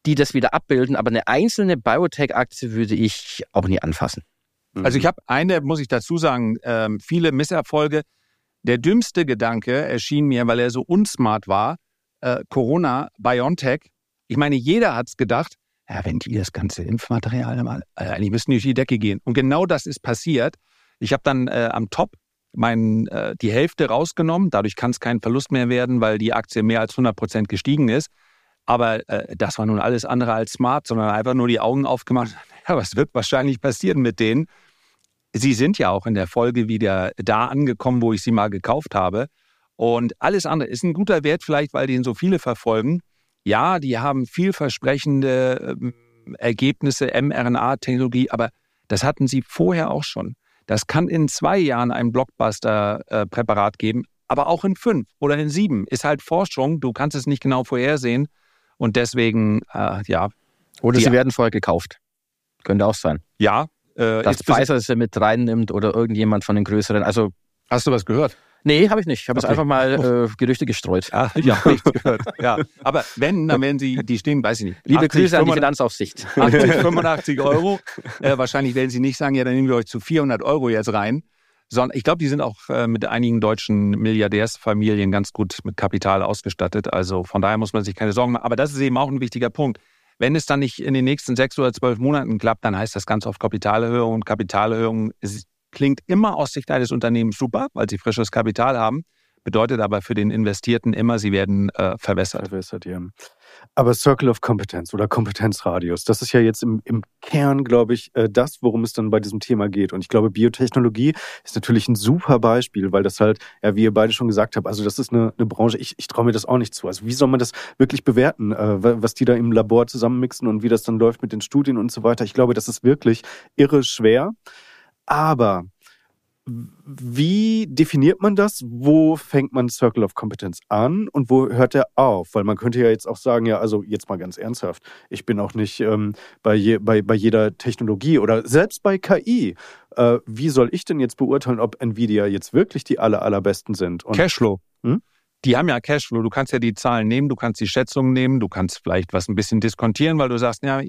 die das wieder abbilden. Aber eine einzelne Biotech-Aktie würde ich auch nie anfassen. Also ich habe eine, muss ich dazu sagen, ähm, viele Misserfolge. Der dümmste Gedanke erschien mir, weil er so unsmart war, äh, Corona, BioNTech. Ich meine, jeder hat es gedacht, ja, wenn die das ganze Impfmaterial mal, äh, eigentlich müssten die durch die Decke gehen. Und genau das ist passiert. Ich habe dann äh, am Top mein, äh, die Hälfte rausgenommen. Dadurch kann es kein Verlust mehr werden, weil die Aktie mehr als 100 Prozent gestiegen ist. Aber äh, das war nun alles andere als smart, sondern einfach nur die Augen aufgemacht. Ja, was wird wahrscheinlich passieren mit denen? Sie sind ja auch in der Folge wieder da angekommen, wo ich sie mal gekauft habe. Und alles andere ist ein guter Wert, vielleicht weil den so viele verfolgen. Ja, die haben vielversprechende äh, Ergebnisse, mRNA-Technologie, aber das hatten sie vorher auch schon. Das kann in zwei Jahren ein Blockbuster-Präparat äh, geben, aber auch in fünf oder in sieben. Ist halt Forschung, du kannst es nicht genau vorhersehen. Und deswegen, äh, ja. Oder sie werden vorher gekauft. Könnte auch sein. Ja. Äh, Dass Pfizer sie mit reinnimmt oder irgendjemand von den größeren. Also, Hast du was gehört? Nee, habe ich nicht. Ich habe okay. einfach mal äh, Gerüchte gestreut. Ah, ja, nichts gehört. Ja. Aber wenn, dann werden sie, die stehen, weiß ich nicht. Liebe 80, Grüße an die Finanzaufsicht. 80, 85 Euro. Äh, wahrscheinlich werden sie nicht sagen, ja, dann nehmen wir euch zu 400 Euro jetzt rein sondern ich glaube, die sind auch äh, mit einigen deutschen Milliardärsfamilien ganz gut mit Kapital ausgestattet. Also von daher muss man sich keine Sorgen machen. Aber das ist eben auch ein wichtiger Punkt. Wenn es dann nicht in den nächsten sechs oder zwölf Monaten klappt, dann heißt das ganz oft Kapitalerhöhung. Und Kapitalerhöhung klingt immer aus Sicht eines Unternehmens super, weil sie frisches Kapital haben bedeutet aber für den Investierten immer, sie werden äh, verwässert. Verwässert, ja. Aber Circle of Competence oder Kompetenzradius, das ist ja jetzt im, im Kern, glaube ich, äh, das, worum es dann bei diesem Thema geht. Und ich glaube, Biotechnologie ist natürlich ein super Beispiel, weil das halt, ja, wie ihr beide schon gesagt habt, also das ist eine, eine Branche, ich, ich traue mir das auch nicht zu. Also wie soll man das wirklich bewerten, äh, was die da im Labor zusammenmixen und wie das dann läuft mit den Studien und so weiter? Ich glaube, das ist wirklich irre schwer. Aber wie definiert man das? Wo fängt man Circle of Competence an und wo hört er auf? Weil man könnte ja jetzt auch sagen, ja, also jetzt mal ganz ernsthaft, ich bin auch nicht ähm, bei, je, bei, bei jeder Technologie oder selbst bei KI. Äh, wie soll ich denn jetzt beurteilen, ob Nvidia jetzt wirklich die aller, allerbesten sind? Und, Cashflow. Hm? Die haben ja Cashflow. Du kannst ja die Zahlen nehmen, du kannst die Schätzungen nehmen, du kannst vielleicht was ein bisschen diskontieren, weil du sagst, ja,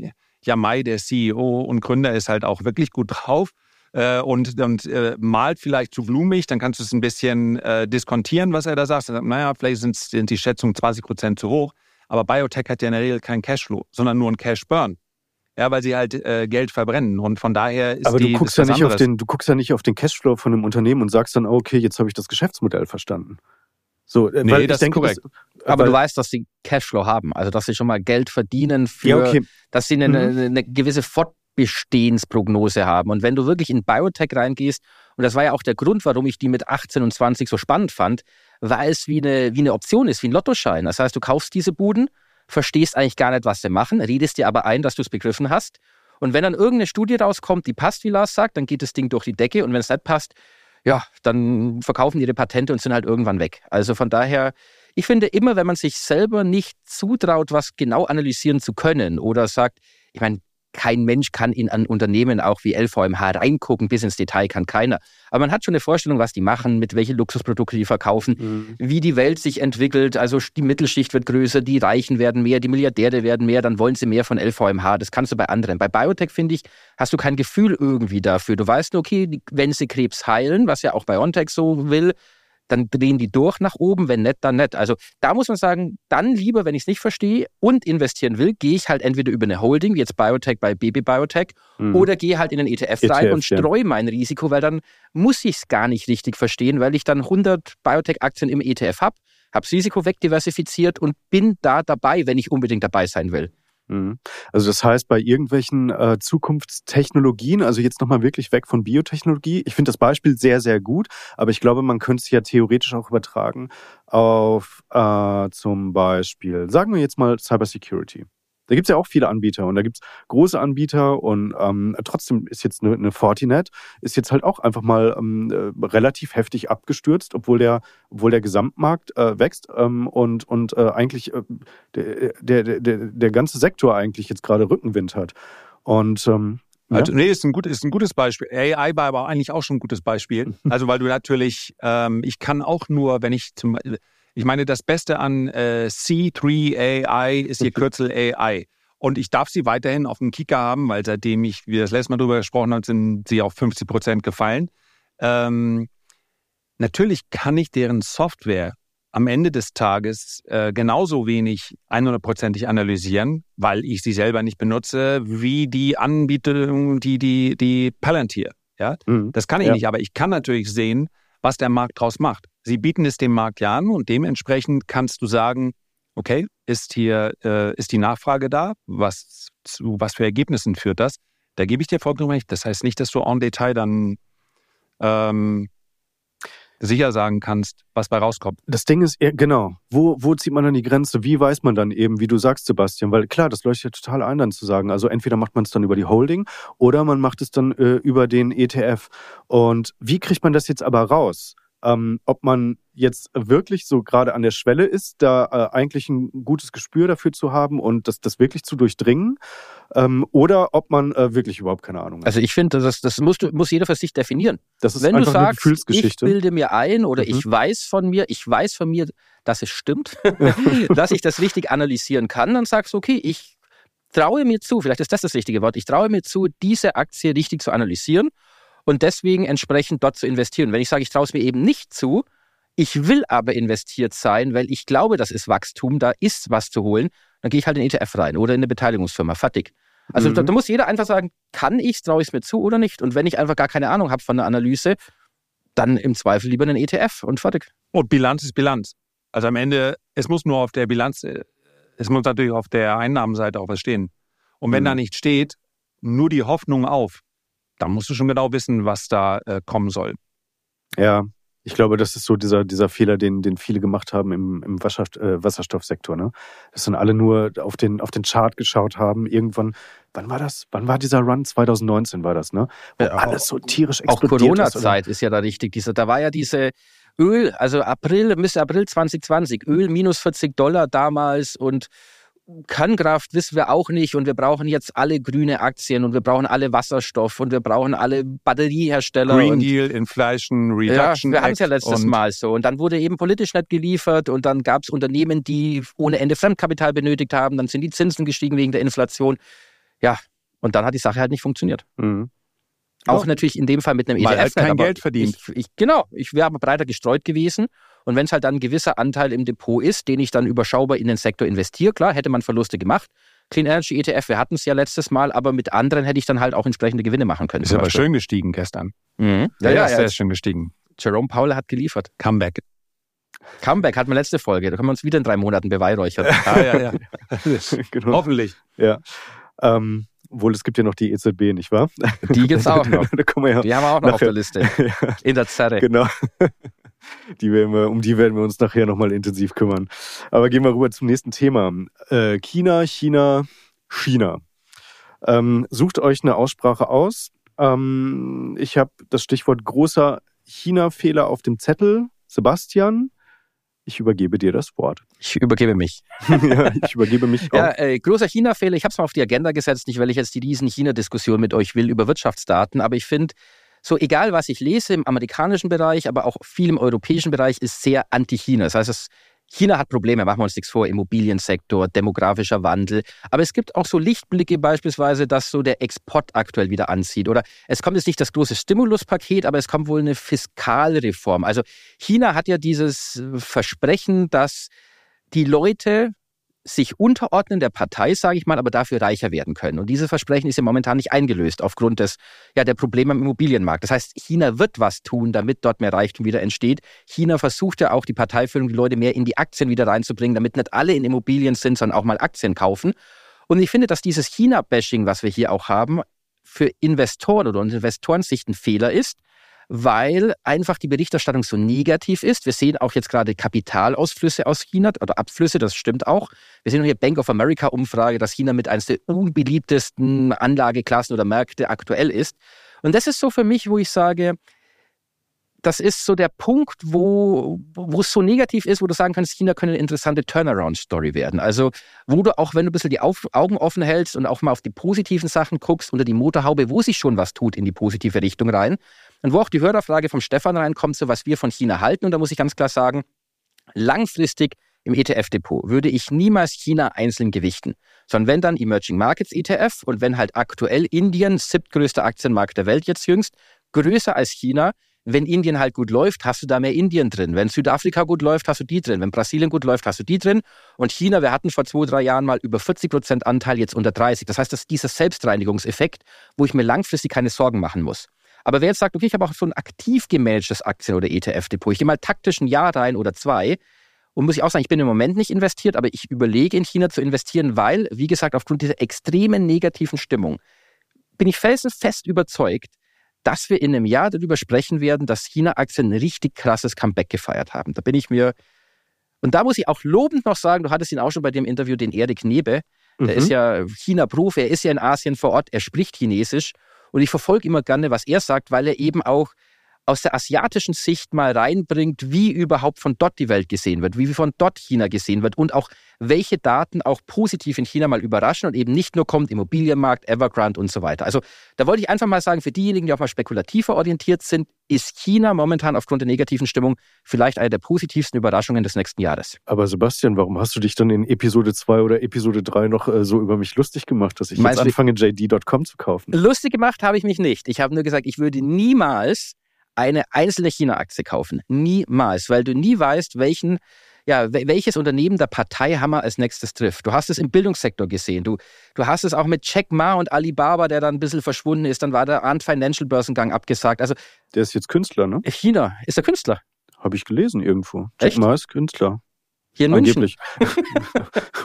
ja, Mai, der CEO und Gründer, ist halt auch wirklich gut drauf äh, und, und äh, malt vielleicht zu blumig, dann kannst du es ein bisschen äh, diskontieren, was er da sagt. sagt naja, vielleicht sind die Schätzungen 20 Prozent zu hoch. Aber Biotech hat ja in der Regel keinen Cashflow, sondern nur einen Cashburn. Ja, weil sie halt äh, Geld verbrennen. Und von daher ist Aber die, du guckst ja nicht auf den, du guckst ja nicht auf den Cashflow von einem Unternehmen und sagst dann, okay, jetzt habe ich das Geschäftsmodell verstanden. So, äh, nee, weil das ich denke, ist korrekt. Das, aber du weißt, dass sie Cashflow haben, also dass sie schon mal Geld verdienen für, ja, okay. dass sie eine, mhm. eine gewisse Fort Bestehensprognose haben. Und wenn du wirklich in Biotech reingehst, und das war ja auch der Grund, warum ich die mit 18 und 20 so spannend fand, weil es wie eine, wie eine Option ist, wie ein Lottoschein. Das heißt, du kaufst diese Buden, verstehst eigentlich gar nicht, was sie machen, redest dir aber ein, dass du es begriffen hast. Und wenn dann irgendeine Studie rauskommt, die passt, wie Lars sagt, dann geht das Ding durch die Decke. Und wenn es nicht passt, ja, dann verkaufen die ihre Patente und sind halt irgendwann weg. Also von daher, ich finde immer, wenn man sich selber nicht zutraut, was genau analysieren zu können oder sagt, ich meine, kein Mensch kann in ein Unternehmen auch wie LVMH reingucken, bis ins Detail kann keiner. Aber man hat schon eine Vorstellung, was die machen, mit welchen Luxusprodukte die verkaufen, mhm. wie die Welt sich entwickelt. Also die Mittelschicht wird größer, die Reichen werden mehr, die Milliardäre werden mehr, dann wollen sie mehr von LVMH. Das kannst du bei anderen. Bei Biotech, finde ich, hast du kein Gefühl irgendwie dafür. Du weißt, okay, wenn sie Krebs heilen, was ja auch BioNTech so will, dann drehen die durch nach oben, wenn nicht, dann nicht. Also da muss man sagen, dann lieber, wenn ich es nicht verstehe und investieren will, gehe ich halt entweder über eine Holding, wie jetzt Biotech bei Baby Biotech, mhm. oder gehe halt in den ETF, ETF rein und streue ja. mein Risiko, weil dann muss ich es gar nicht richtig verstehen, weil ich dann 100 Biotech-Aktien im ETF habe, habe das Risiko wegdiversifiziert und bin da dabei, wenn ich unbedingt dabei sein will. Mhm. Also das heißt, bei irgendwelchen äh, Zukunftstechnologien, also jetzt nochmal wirklich weg von Biotechnologie, ich finde das Beispiel sehr, sehr gut, aber ich glaube, man könnte es ja theoretisch auch übertragen auf äh, zum Beispiel, sagen wir jetzt mal Cybersecurity. Da gibt es ja auch viele Anbieter und da gibt es große Anbieter und ähm, trotzdem ist jetzt eine, eine Fortinet, ist jetzt halt auch einfach mal ähm, äh, relativ heftig abgestürzt, obwohl der, obwohl der Gesamtmarkt äh, wächst ähm, und, und äh, eigentlich äh, der, der, der, der ganze Sektor eigentlich jetzt gerade Rückenwind hat. Und ähm, also, ja. nee, ist ein, gut, ist ein gutes Beispiel. AI war aber eigentlich auch schon ein gutes Beispiel. Also, weil du natürlich, ähm, ich kann auch nur, wenn ich zum ich meine, das Beste an äh, C3AI ist ihr Kürzel AI. Und ich darf sie weiterhin auf dem Kicker haben, weil seitdem ich, wie das letzte Mal drüber gesprochen habe, sind sie auf 50 Prozent gefallen. Ähm, natürlich kann ich deren Software am Ende des Tages äh, genauso wenig 100%ig analysieren, weil ich sie selber nicht benutze, wie die Anbietung, die, die, die Palantir. Ja? Mhm. Das kann ich ja. nicht, aber ich kann natürlich sehen, was der Markt draus macht. Sie bieten es dem Markt ja an und dementsprechend kannst du sagen, okay, ist hier äh, ist die Nachfrage da? Was zu was für Ergebnissen führt das? Da gebe ich dir vollkommen recht. Das heißt nicht, dass du en Detail dann ähm, sicher sagen kannst, was bei rauskommt. Das Ding ist, genau, wo, wo zieht man dann die Grenze? Wie weiß man dann eben, wie du sagst, Sebastian? Weil klar, das leuchtet ja total ein, dann zu sagen. Also entweder macht man es dann über die Holding oder man macht es dann äh, über den ETF. Und wie kriegt man das jetzt aber raus? Ähm, ob man jetzt wirklich so gerade an der Schwelle ist, da äh, eigentlich ein gutes Gespür dafür zu haben und das, das wirklich zu durchdringen, ähm, oder ob man äh, wirklich überhaupt keine Ahnung hat. Also ich finde, das, das muss, muss jeder für sich definieren. Das ist Wenn einfach du sagst, eine ich bilde mir ein oder mhm. ich weiß von mir, ich weiß von mir, dass es stimmt, dass ich das richtig analysieren kann, dann sagst du, okay, ich traue mir zu, vielleicht ist das das richtige Wort, ich traue mir zu, diese Aktie richtig zu analysieren und deswegen entsprechend dort zu investieren. Wenn ich sage, ich traue es mir eben nicht zu, ich will aber investiert sein, weil ich glaube, das ist Wachstum, da ist was zu holen, dann gehe ich halt in ETF rein oder in eine Beteiligungsfirma. Fertig. Also mhm. da, da, muss jeder einfach sagen, kann ich, traue ich es mir zu oder nicht? Und wenn ich einfach gar keine Ahnung habe von der Analyse, dann im Zweifel lieber einen ETF und fertig. Und Bilanz ist Bilanz. Also am Ende, es muss nur auf der Bilanz, äh, es muss natürlich auf der Einnahmenseite auch was stehen. Und wenn mhm. da nicht steht, nur die Hoffnung auf, da musst du schon genau wissen, was da äh, kommen soll. Ja, ich glaube, das ist so dieser, dieser Fehler, den, den viele gemacht haben im, im Wasserstoff, äh, Wasserstoffsektor. Ne? Dass dann alle nur auf den, auf den Chart geschaut haben. Irgendwann, wann war das? Wann war dieser Run? 2019 war das, ne? Wo ja, alles so tierisch explodiert Auch Corona-Zeit ist, ist ja da richtig. Diese, da war ja diese Öl, also April, Mitte April 2020, Öl minus 40 Dollar damals und Kernkraft wissen wir auch nicht und wir brauchen jetzt alle grüne Aktien und wir brauchen alle Wasserstoff und wir brauchen alle Batteriehersteller. Green Deal, Inflation Reduction. Ja, wir hatten es ja letztes Mal so. Und dann wurde eben politisch nicht geliefert und dann gab es Unternehmen, die ohne Ende Fremdkapital benötigt haben. Dann sind die Zinsen gestiegen wegen der Inflation. Ja, und dann hat die Sache halt nicht funktioniert. Mhm. Auch ja. natürlich in dem Fall mit einem Weil ETF. Halt kein Geld verdient. Ich, ich, genau, ich wäre aber breiter gestreut gewesen. Und wenn es halt dann ein gewisser Anteil im Depot ist, den ich dann überschaubar in den Sektor investiere, klar, hätte man Verluste gemacht. Clean Energy ETF, wir hatten es ja letztes Mal, aber mit anderen hätte ich dann halt auch entsprechende Gewinne machen können. Ist aber schön gestiegen gestern. Mhm. Ja, ja, ja, ist sehr schön gestiegen. Jerome Powell hat geliefert. Comeback. Comeback hat man letzte Folge. Da können wir uns wieder in drei Monaten beweihräuchern. ah, ja, ja. genau. Hoffentlich. Ja. Ähm, obwohl es gibt ja noch die EZB, nicht wahr? Die gibt es auch noch. die haben wir auch noch nachher. auf der Liste. In der Zerre. Genau. die werden wir, um die werden wir uns nachher nochmal intensiv kümmern. Aber gehen wir rüber zum nächsten Thema. Äh, China, China, China. Ähm, sucht euch eine Aussprache aus. Ähm, ich habe das Stichwort großer China-Fehler auf dem Zettel. Sebastian, ich übergebe dir das Wort. Ich übergebe mich. ja, ich übergebe mich auch. Ja, äh, großer China-Fehler. Ich habe es mal auf die Agenda gesetzt, nicht weil ich jetzt die riesen China-Diskussion mit euch will über Wirtschaftsdaten, aber ich finde, so egal was ich lese im amerikanischen Bereich, aber auch viel im europäischen Bereich, ist sehr anti-China. Das heißt, es China hat Probleme, machen wir uns nichts vor, Immobiliensektor, demografischer Wandel. Aber es gibt auch so Lichtblicke beispielsweise, dass so der Export aktuell wieder anzieht. Oder es kommt jetzt nicht das große Stimuluspaket, aber es kommt wohl eine Fiskalreform. Also China hat ja dieses Versprechen, dass die Leute sich unterordnen der Partei, sage ich mal, aber dafür reicher werden können. Und dieses Versprechen ist ja momentan nicht eingelöst aufgrund des, ja, der Probleme im Immobilienmarkt. Das heißt, China wird was tun, damit dort mehr Reichtum wieder entsteht. China versucht ja auch die Parteiführung, die Leute mehr in die Aktien wieder reinzubringen, damit nicht alle in Immobilien sind, sondern auch mal Aktien kaufen. Und ich finde, dass dieses China-Bashing, was wir hier auch haben, für Investoren oder Investorensicht ein Fehler ist, weil einfach die Berichterstattung so negativ ist. Wir sehen auch jetzt gerade Kapitalausflüsse aus China oder Abflüsse, das stimmt auch. Wir sehen hier Bank of America Umfrage, dass China mit eines der unbeliebtesten Anlageklassen oder Märkte aktuell ist. Und das ist so für mich, wo ich sage, das ist so der Punkt, wo, wo es so negativ ist, wo du sagen kannst, China könnte eine interessante Turnaround-Story werden. Also, wo du auch, wenn du ein bisschen die Augen offen hältst und auch mal auf die positiven Sachen guckst, unter die Motorhaube, wo sich schon was tut in die positive Richtung rein, und wo auch die Hörerfrage vom Stefan reinkommt, so was wir von China halten. Und da muss ich ganz klar sagen, langfristig im ETF-Depot würde ich niemals China einzeln gewichten, sondern wenn dann Emerging Markets ETF und wenn halt aktuell Indien, siebtgrößter Aktienmarkt der Welt jetzt jüngst, größer als China, wenn Indien halt gut läuft, hast du da mehr Indien drin. Wenn Südafrika gut läuft, hast du die drin. Wenn Brasilien gut läuft, hast du die drin. Und China, wir hatten vor zwei, drei Jahren mal über 40 Prozent Anteil, jetzt unter 30. Das heißt, das ist dieser Selbstreinigungseffekt, wo ich mir langfristig keine Sorgen machen muss. Aber wer jetzt sagt, okay, ich habe auch so ein aktiv gemanagtes Aktien- oder ETF-Depot, ich gehe mal taktisch ein Jahr rein oder zwei, und muss ich auch sagen, ich bin im Moment nicht investiert, aber ich überlege in China zu investieren, weil, wie gesagt, aufgrund dieser extremen negativen Stimmung bin ich felsenfest überzeugt, dass wir in einem Jahr darüber sprechen werden, dass China-Aktien ein richtig krasses Comeback gefeiert haben. Da bin ich mir, und da muss ich auch lobend noch sagen, du hattest ihn auch schon bei dem Interview, den Erik Nebe, der mhm. ist ja China-Profi, er ist ja in Asien vor Ort, er spricht Chinesisch und ich verfolge immer gerne, was er sagt, weil er eben auch aus der asiatischen Sicht mal reinbringt, wie überhaupt von dort die Welt gesehen wird, wie von dort China gesehen wird und auch welche Daten auch positiv in China mal überraschen und eben nicht nur kommt Immobilienmarkt, Evergrande und so weiter. Also da wollte ich einfach mal sagen, für diejenigen, die auch mal spekulativer orientiert sind, ist China momentan aufgrund der negativen Stimmung vielleicht eine der positivsten Überraschungen des nächsten Jahres. Aber Sebastian, warum hast du dich dann in Episode 2 oder Episode 3 noch äh, so über mich lustig gemacht, dass ich Meinst jetzt anfange, JD.com zu kaufen? Lustig gemacht habe ich mich nicht. Ich habe nur gesagt, ich würde niemals eine einzelne China-Aktie kaufen. Niemals, weil du nie weißt, welchen, ja, welches Unternehmen der Parteihammer als nächstes trifft. Du hast es im Bildungssektor gesehen. Du, du hast es auch mit Jack Ma und Alibaba, der dann ein bisschen verschwunden ist. Dann war der Ant Financial Börsengang abgesagt. Also, der ist jetzt Künstler, ne? China ist der Künstler. Habe ich gelesen irgendwo. Jack Echt? Ma ist Künstler. Hier in Angeblich. München.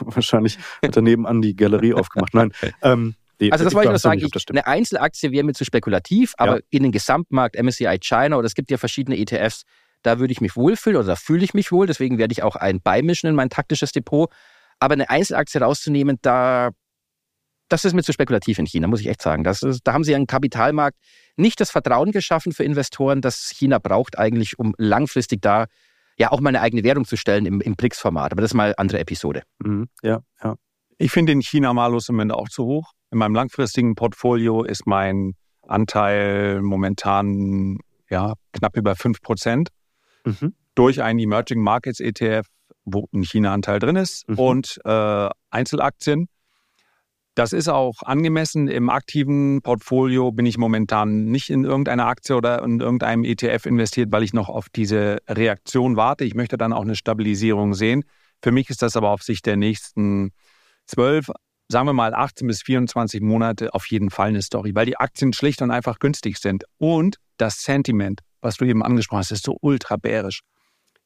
Wahrscheinlich hat er nebenan die Galerie aufgemacht. Nein. Ähm, also das wollte ich nur sagen, ich, eine Einzelaktie wäre mir zu spekulativ, aber ja. in den Gesamtmarkt MSCI China oder es gibt ja verschiedene ETFs, da würde ich mich wohlfühlen oder da fühle ich mich wohl, deswegen werde ich auch ein beimischen in mein taktisches Depot. Aber eine Einzelaktie rauszunehmen, da, das ist mir zu spekulativ in China, muss ich echt sagen. Ist, da haben sie einen Kapitalmarkt nicht das Vertrauen geschaffen für Investoren, das China braucht eigentlich, um langfristig da ja auch mal eine eigene Währung zu stellen im, im BRICS-Format. Aber das ist mal eine andere Episode. Mhm. Ja, ja. Ich finde den China-Malus im Moment auch zu hoch. In meinem langfristigen Portfolio ist mein Anteil momentan ja, knapp über 5 Prozent mhm. durch einen Emerging Markets ETF, wo ein China-Anteil drin ist mhm. und äh, Einzelaktien. Das ist auch angemessen. Im aktiven Portfolio bin ich momentan nicht in irgendeiner Aktie oder in irgendeinem ETF investiert, weil ich noch auf diese Reaktion warte. Ich möchte dann auch eine Stabilisierung sehen. Für mich ist das aber auf Sicht der nächsten zwölf, sagen wir mal 18 bis 24 Monate auf jeden Fall eine Story, weil die Aktien schlicht und einfach günstig sind. Und das Sentiment, was du eben angesprochen hast, ist so ultra bärisch.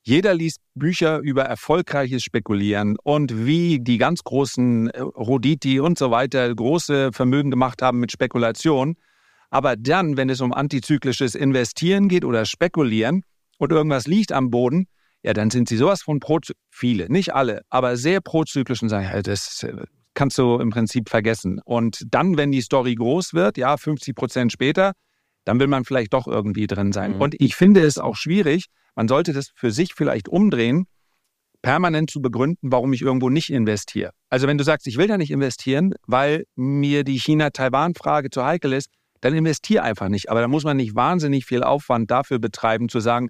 Jeder liest Bücher über erfolgreiches Spekulieren und wie die ganz großen äh, Roditi und so weiter große Vermögen gemacht haben mit Spekulation. Aber dann, wenn es um antizyklisches Investieren geht oder Spekulieren, und irgendwas liegt am Boden, ja, dann sind sie sowas von pro, viele, nicht alle, aber sehr prozyklisch und sagen, ja, das äh, kannst du im Prinzip vergessen. Und dann, wenn die Story groß wird, ja, 50 Prozent später, dann will man vielleicht doch irgendwie drin sein. Mhm. Und ich finde es auch schwierig, man sollte das für sich vielleicht umdrehen, permanent zu begründen, warum ich irgendwo nicht investiere. Also wenn du sagst, ich will da nicht investieren, weil mir die China-Taiwan-Frage zu heikel ist, dann investiere einfach nicht. Aber da muss man nicht wahnsinnig viel Aufwand dafür betreiben, zu sagen,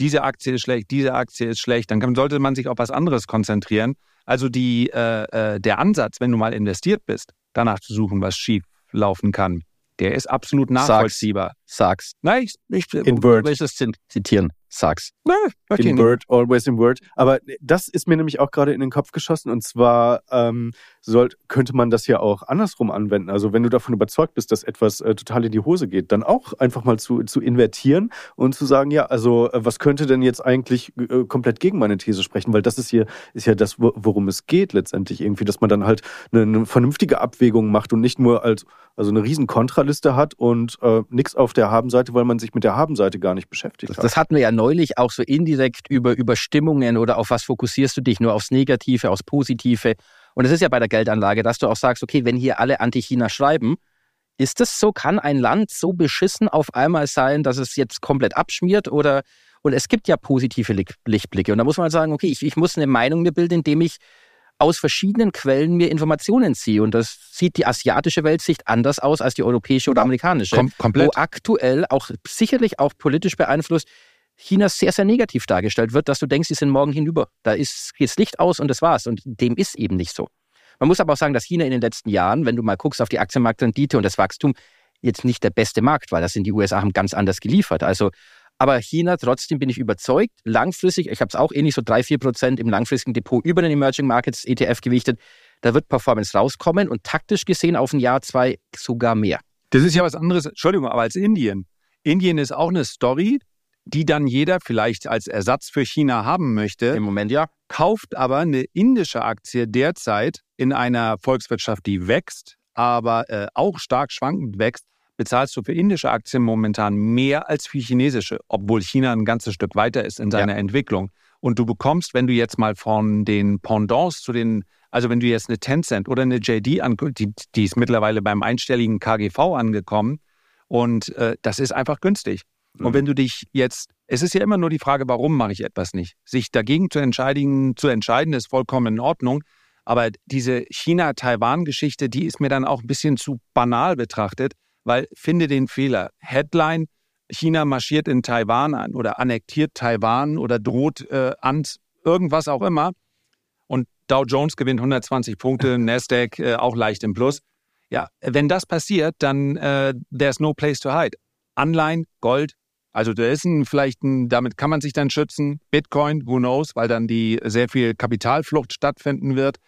diese Aktie ist schlecht, diese Aktie ist schlecht. Dann sollte man sich auf was anderes konzentrieren. Also die, äh, äh, der Ansatz, wenn du mal investiert bist, danach zu suchen, was schief laufen kann, der ist absolut nachvollziehbar. Sag's. Nein, ich, ich, In Word. Will ich das zitieren? Sag's. Nein, in Word, always in Word. Aber das ist mir nämlich auch gerade in den Kopf geschossen. Und zwar ähm, soll, könnte man das ja auch andersrum anwenden. Also wenn du davon überzeugt bist, dass etwas äh, total in die Hose geht, dann auch einfach mal zu, zu invertieren und zu sagen, ja, also äh, was könnte denn jetzt eigentlich äh, komplett gegen meine These sprechen? Weil das ist hier ist ja das, worum es geht letztendlich irgendwie, dass man dann halt eine, eine vernünftige Abwägung macht und nicht nur als also eine riesen Kontraliste hat und äh, nichts auf der Habenseite, weil man sich mit der Habenseite gar nicht beschäftigt das, hat. Das hatten wir ja neulich auch so indirekt über Überstimmungen oder auf was fokussierst du dich, nur aufs Negative, aufs Positive. Und es ist ja bei der Geldanlage, dass du auch sagst, okay, wenn hier alle Anti-China schreiben, ist das so? Kann ein Land so beschissen auf einmal sein, dass es jetzt komplett abschmiert? Oder und es gibt ja positive Lichtblicke. Und da muss man halt sagen, okay, ich, ich muss eine Meinung mir bilden, indem ich aus verschiedenen Quellen mir Informationen ziehe. Und das sieht die asiatische Weltsicht anders aus als die europäische oder amerikanische. Kom komplett. Wo aktuell auch sicherlich auch politisch beeinflusst China sehr, sehr negativ dargestellt wird, dass du denkst, sie sind morgen hinüber. Da ist geht's Licht aus und das war's. Und dem ist eben nicht so. Man muss aber auch sagen, dass China in den letzten Jahren, wenn du mal guckst auf die Aktienmarktrendite und das Wachstum, jetzt nicht der beste Markt war. Das sind die USA haben ganz anders geliefert. Also aber China, trotzdem bin ich überzeugt, langfristig, ich habe es auch ähnlich so drei, vier Prozent im langfristigen Depot über den Emerging Markets ETF gewichtet, da wird Performance rauskommen und taktisch gesehen auf ein Jahr, zwei sogar mehr. Das ist ja was anderes, Entschuldigung, aber als Indien. Indien ist auch eine Story, die dann jeder vielleicht als Ersatz für China haben möchte. Im Moment ja. Kauft aber eine indische Aktie derzeit in einer Volkswirtschaft, die wächst, aber äh, auch stark schwankend wächst, bezahlst du für indische Aktien momentan mehr als für chinesische, obwohl China ein ganzes Stück weiter ist in seiner ja. Entwicklung. Und du bekommst, wenn du jetzt mal von den Pendants zu den, also wenn du jetzt eine Tencent oder eine JD anguckst, die, die ist mittlerweile beim einstelligen KGV angekommen und äh, das ist einfach günstig. Mhm. Und wenn du dich jetzt, es ist ja immer nur die Frage, warum mache ich etwas nicht? Sich dagegen zu entscheiden, zu entscheiden, ist vollkommen in Ordnung. Aber diese China-Taiwan-Geschichte, die ist mir dann auch ein bisschen zu banal betrachtet weil finde den Fehler. Headline, China marschiert in Taiwan an oder annektiert Taiwan oder droht äh, an irgendwas auch immer. Und Dow Jones gewinnt 120 Punkte, Nasdaq äh, auch leicht im Plus. Ja, wenn das passiert, dann äh, there's no place to hide. Anleihen, Gold, also da ist ein, vielleicht ein, damit kann man sich dann schützen. Bitcoin, who knows, weil dann die sehr viel Kapitalflucht stattfinden wird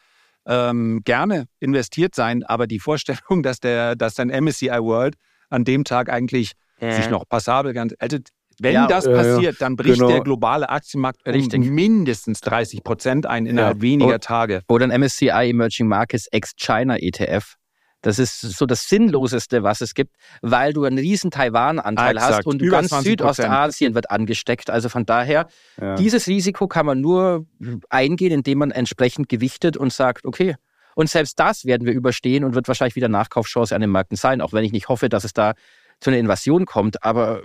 ähm, gerne investiert sein, aber die Vorstellung, dass der, dass dein MSCI World an dem Tag eigentlich äh. sich noch passabel ganz, also wenn ja, das passiert, dann bricht genau. der globale Aktienmarkt um mindestens 30 Prozent ein innerhalb ja. weniger Tage. Oder ein MSCI Emerging Markets ex-China ETF. Das ist so das Sinnloseste, was es gibt, weil du einen riesen Taiwan-Anteil ah, hast und ganz Südostasien wird angesteckt. Also von daher, ja. dieses Risiko kann man nur eingehen, indem man entsprechend gewichtet und sagt, okay, und selbst das werden wir überstehen und wird wahrscheinlich wieder Nachkaufchance an den Märkten sein, auch wenn ich nicht hoffe, dass es da zu einer Invasion kommt. Aber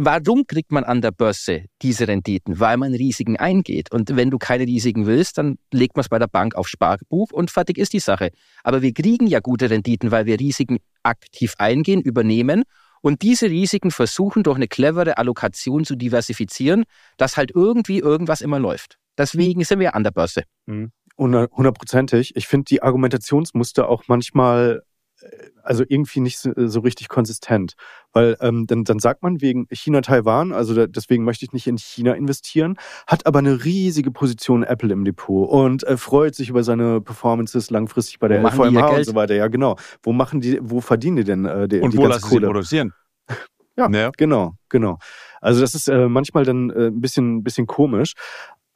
Warum kriegt man an der Börse diese Renditen? Weil man Risiken eingeht. Und wenn du keine Risiken willst, dann legt man es bei der Bank auf Sparbuch und fertig ist die Sache. Aber wir kriegen ja gute Renditen, weil wir Risiken aktiv eingehen, übernehmen und diese Risiken versuchen durch eine clevere Allokation zu diversifizieren, dass halt irgendwie irgendwas immer läuft. Deswegen sind wir an der Börse. Mhm. Hundertprozentig. Ich finde die Argumentationsmuster auch manchmal also irgendwie nicht so, so, richtig konsistent. Weil ähm, dann, dann sagt man wegen China-Taiwan, also da, deswegen möchte ich nicht in China investieren, hat aber eine riesige Position Apple im Depot und äh, freut sich über seine Performances langfristig bei der LVMH und so weiter. Ja, genau. Wo machen die, wo verdienen die denn äh, die, und die wo lassen Kohle? sie produzieren? ja, ja, genau, genau. Also das ist äh, manchmal dann äh, ein bisschen, bisschen komisch.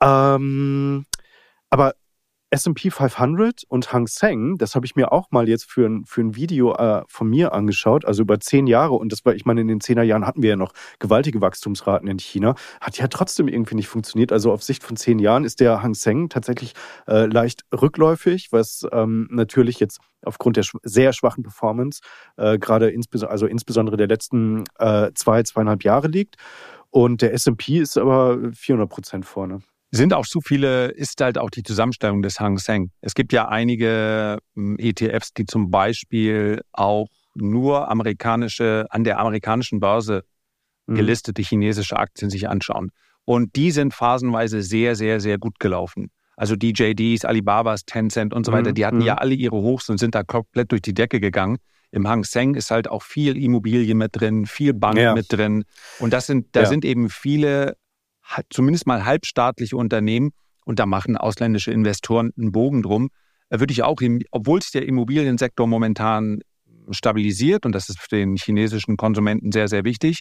Ähm, aber S&P 500 und Hang Seng, das habe ich mir auch mal jetzt für ein, für ein Video äh, von mir angeschaut, also über zehn Jahre. Und das war, ich meine, in den zehner Jahren hatten wir ja noch gewaltige Wachstumsraten in China. Hat ja trotzdem irgendwie nicht funktioniert. Also auf Sicht von zehn Jahren ist der Hang Seng tatsächlich äh, leicht rückläufig, was ähm, natürlich jetzt aufgrund der sehr schwachen Performance, äh, gerade insbesondere, also insbesondere der letzten äh, zwei, zweieinhalb Jahre liegt. Und der S&P ist aber 400 Prozent vorne sind auch zu viele, ist halt auch die Zusammenstellung des Hang Seng. Es gibt ja einige hm, ETFs, die zum Beispiel auch nur amerikanische, an der amerikanischen Börse mhm. gelistete chinesische Aktien sich anschauen. Und die sind phasenweise sehr, sehr, sehr gut gelaufen. Also die JDs, Alibabas, Tencent und so weiter, mhm. die hatten mhm. ja alle ihre Hochs und sind da komplett durch die Decke gegangen. Im Hang Seng ist halt auch viel Immobilien mit drin, viel Bank ja. mit drin. Und das sind, da ja. sind eben viele zumindest mal halbstaatliche Unternehmen, und da machen ausländische Investoren einen Bogen drum, äh, würde ich auch, obwohl sich der Immobiliensektor momentan stabilisiert, und das ist für den chinesischen Konsumenten sehr, sehr wichtig,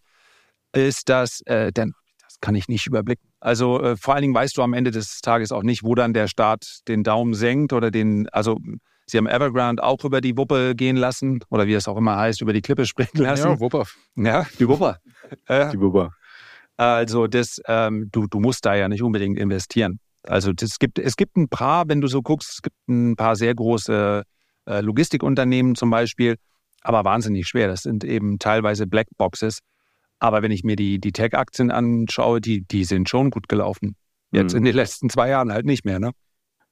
ist das, äh, denn das kann ich nicht überblicken. Also äh, vor allen Dingen weißt du am Ende des Tages auch nicht, wo dann der Staat den Daumen senkt oder den, also Sie haben Evergrande auch über die Wuppe gehen lassen oder wie es auch immer heißt, über die Klippe springen lassen. Ja, Wupper. Ja, die Wupper. die Wupper. Also das, ähm, du, du musst da ja nicht unbedingt investieren. Also das gibt, es gibt ein paar, wenn du so guckst, es gibt ein paar sehr große äh, Logistikunternehmen zum Beispiel, aber wahnsinnig schwer. Das sind eben teilweise Blackboxes. Aber wenn ich mir die, die Tech-Aktien anschaue, die, die sind schon gut gelaufen. Jetzt mhm. in den letzten zwei Jahren halt nicht mehr, ne?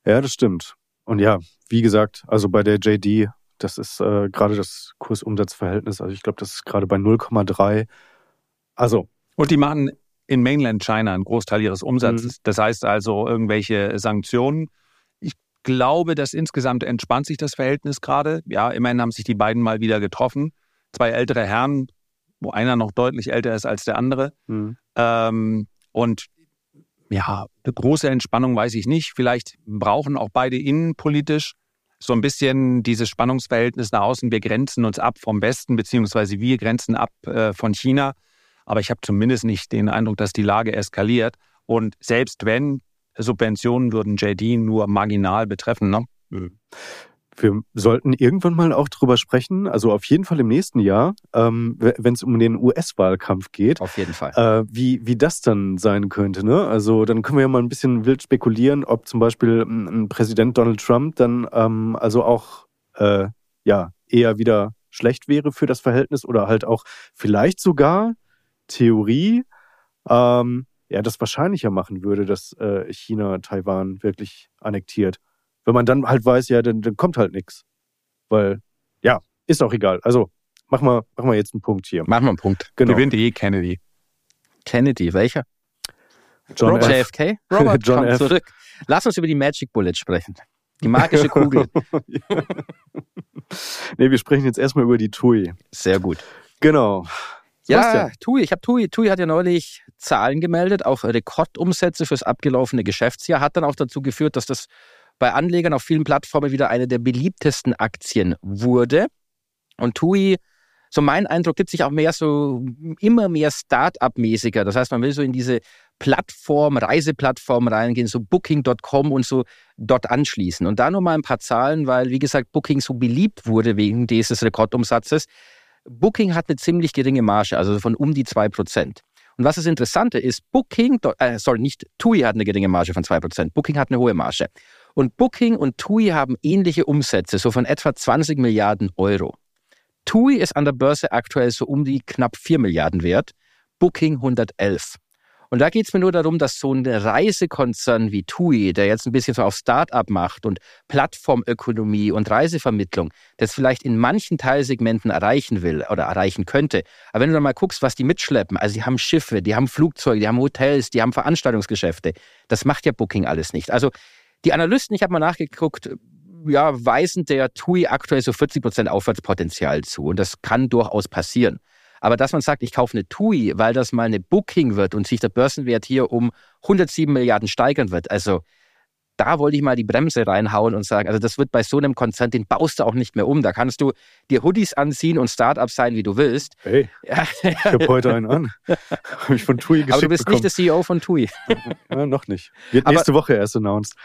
Ja, das stimmt. Und ja, wie gesagt, also bei der JD, das ist äh, gerade das Kursumsatzverhältnis, also ich glaube, das ist gerade bei 0,3. Also und die machen in Mainland China einen Großteil ihres Umsatzes. Mhm. Das heißt also irgendwelche Sanktionen. Ich glaube, dass insgesamt entspannt sich das Verhältnis gerade. Ja, immerhin haben sich die beiden mal wieder getroffen. Zwei ältere Herren, wo einer noch deutlich älter ist als der andere. Mhm. Ähm, und ja, eine große Entspannung weiß ich nicht. Vielleicht brauchen auch beide innenpolitisch so ein bisschen dieses Spannungsverhältnis nach außen. Wir grenzen uns ab vom Westen, beziehungsweise wir grenzen ab äh, von China. Aber ich habe zumindest nicht den Eindruck, dass die Lage eskaliert. Und selbst wenn Subventionen würden JD nur marginal betreffen. Ne? Mhm. Wir sollten irgendwann mal auch drüber sprechen, also auf jeden Fall im nächsten Jahr, ähm, wenn es um den US-Wahlkampf geht. Auf jeden Fall. Äh, wie, wie das dann sein könnte. Ne? Also dann können wir ja mal ein bisschen wild spekulieren, ob zum Beispiel ein Präsident Donald Trump dann ähm, also auch äh, ja eher wieder schlecht wäre für das Verhältnis oder halt auch vielleicht sogar Theorie ähm, ja das wahrscheinlicher machen würde, dass äh, China Taiwan wirklich annektiert. Wenn man dann halt weiß, ja, dann, dann kommt halt nichts. Weil, ja, ist auch egal. Also, mach mal, mach mal jetzt einen Punkt hier. Mach mal einen Punkt. Genau. Gewinnt eh Kennedy. Kennedy, welcher? John Robert F. JFK? Robert, John F. zurück. Lass uns über die Magic Bullet sprechen. Die magische Kugel. nee, wir sprechen jetzt erstmal über die TUI. Sehr gut. Genau. Ja, TUI. Ich habe TUI. TUI hat ja neulich Zahlen gemeldet, auch Rekordumsätze fürs abgelaufene Geschäftsjahr. Hat dann auch dazu geführt, dass das bei Anlegern auf vielen Plattformen wieder eine der beliebtesten Aktien wurde. Und TUI, so mein Eindruck, gibt sich auch mehr so immer mehr Start-up-mäßiger. Das heißt, man will so in diese Plattform, Reiseplattform reingehen, so Booking.com und so dort anschließen. Und da nur mal ein paar Zahlen, weil, wie gesagt, Booking so beliebt wurde wegen dieses Rekordumsatzes. Booking hat eine ziemlich geringe Marge, also von um die 2%. Und was das Interessante ist, Booking, äh, sorry, nicht TUI hat eine geringe Marge von 2%, Booking hat eine hohe Marge. Und Booking und TUI haben ähnliche Umsätze, so von etwa 20 Milliarden Euro. TUI ist an der Börse aktuell so um die knapp 4 Milliarden wert, Booking 111. Und da geht es mir nur darum, dass so ein Reisekonzern wie TUI, der jetzt ein bisschen so auf Start-up macht und Plattformökonomie und Reisevermittlung, das vielleicht in manchen Teilsegmenten erreichen will oder erreichen könnte. Aber wenn du dann mal guckst, was die mitschleppen, also die haben Schiffe, die haben Flugzeuge, die haben Hotels, die haben Veranstaltungsgeschäfte, das macht ja Booking alles nicht. Also die Analysten, ich habe mal nachgeguckt, ja, weisen der TUI aktuell so 40 Prozent Aufwärtspotenzial zu. Und das kann durchaus passieren. Aber dass man sagt, ich kaufe eine TUI, weil das mal eine Booking wird und sich der Börsenwert hier um 107 Milliarden steigern wird, also da wollte ich mal die Bremse reinhauen und sagen, also das wird bei so einem Konzern, den baust du auch nicht mehr um. Da kannst du dir Hoodies anziehen und Startup sein, wie du willst. Hey, ja. ich habe heute einen an. Habe ich von TUI geschickt Aber du bist bekommen. nicht der CEO von TUI. Ja, noch nicht. Wird Aber nächste Woche erst announced.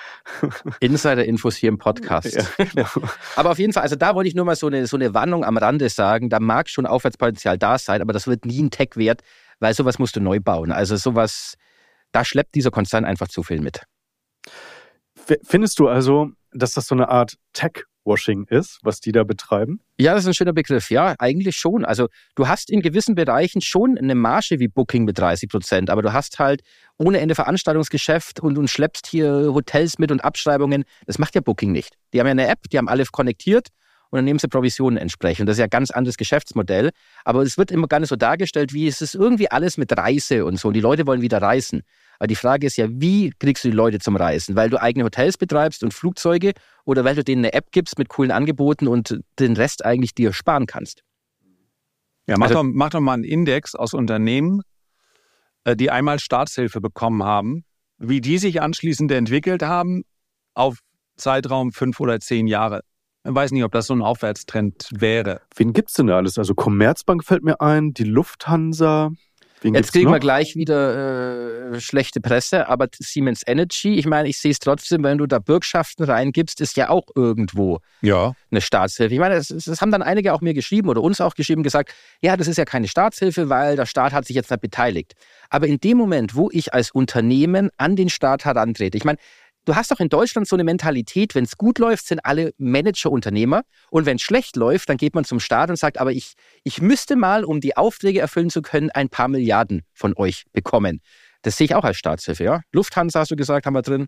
Insider-Infos hier im Podcast. Ja, genau. Aber auf jeden Fall, also da wollte ich nur mal so eine, so eine Warnung am Rande sagen. Da mag schon Aufwärtspotenzial da sein, aber das wird nie ein Tech wert, weil sowas musst du neu bauen. Also sowas, da schleppt dieser Konzern einfach zu viel mit. Findest du also, dass das so eine Art Tech-Washing ist, was die da betreiben? Ja, das ist ein schöner Begriff. Ja, eigentlich schon. Also du hast in gewissen Bereichen schon eine Marge wie Booking mit 30 Prozent, aber du hast halt ohne Ende Veranstaltungsgeschäft und, und schleppst hier Hotels mit und Abschreibungen. Das macht ja Booking nicht. Die haben ja eine App, die haben alle konnektiert und dann nehmen sie Provisionen entsprechend. Das ist ja ein ganz anderes Geschäftsmodell. Aber es wird immer gar nicht so dargestellt, wie es ist irgendwie alles mit Reise und so. Und die Leute wollen wieder reisen. Aber die Frage ist ja, wie kriegst du die Leute zum Reisen? Weil du eigene Hotels betreibst und Flugzeuge oder weil du denen eine App gibst mit coolen Angeboten und den Rest eigentlich dir sparen kannst? Ja, mach, also, doch, mach doch mal einen Index aus Unternehmen, äh, die einmal Staatshilfe bekommen haben, wie die sich anschließend entwickelt haben auf Zeitraum fünf oder zehn Jahre. Ich weiß nicht, ob das so ein Aufwärtstrend wäre. Wen gibt es denn da alles? Also Commerzbank fällt mir ein, die Lufthansa. Wen Jetzt kriegen noch? wir gleich wieder äh, schlechte Presse, aber Siemens Energy, ich meine, ich sehe es trotzdem, wenn du da Bürgschaften reingibst, ist ja auch irgendwo ja. eine Staatshilfe. Ich meine, das, das, haben dann einige auch mir geschrieben oder uns auch geschrieben, gesagt, ja, das ist ja keine Staatshilfe, weil der Staat hat sich jetzt nicht beteiligt. Aber in dem Moment, wo ich als Unternehmen an den Staat herantrete, ich meine, Du hast doch in Deutschland so eine Mentalität, wenn es gut läuft, sind alle Manager Unternehmer und wenn es schlecht läuft, dann geht man zum Staat und sagt, aber ich, ich müsste mal, um die Aufträge erfüllen zu können, ein paar Milliarden von euch bekommen. Das sehe ich auch als Staatshilfe, ja. Lufthansa hast du gesagt, haben wir drin.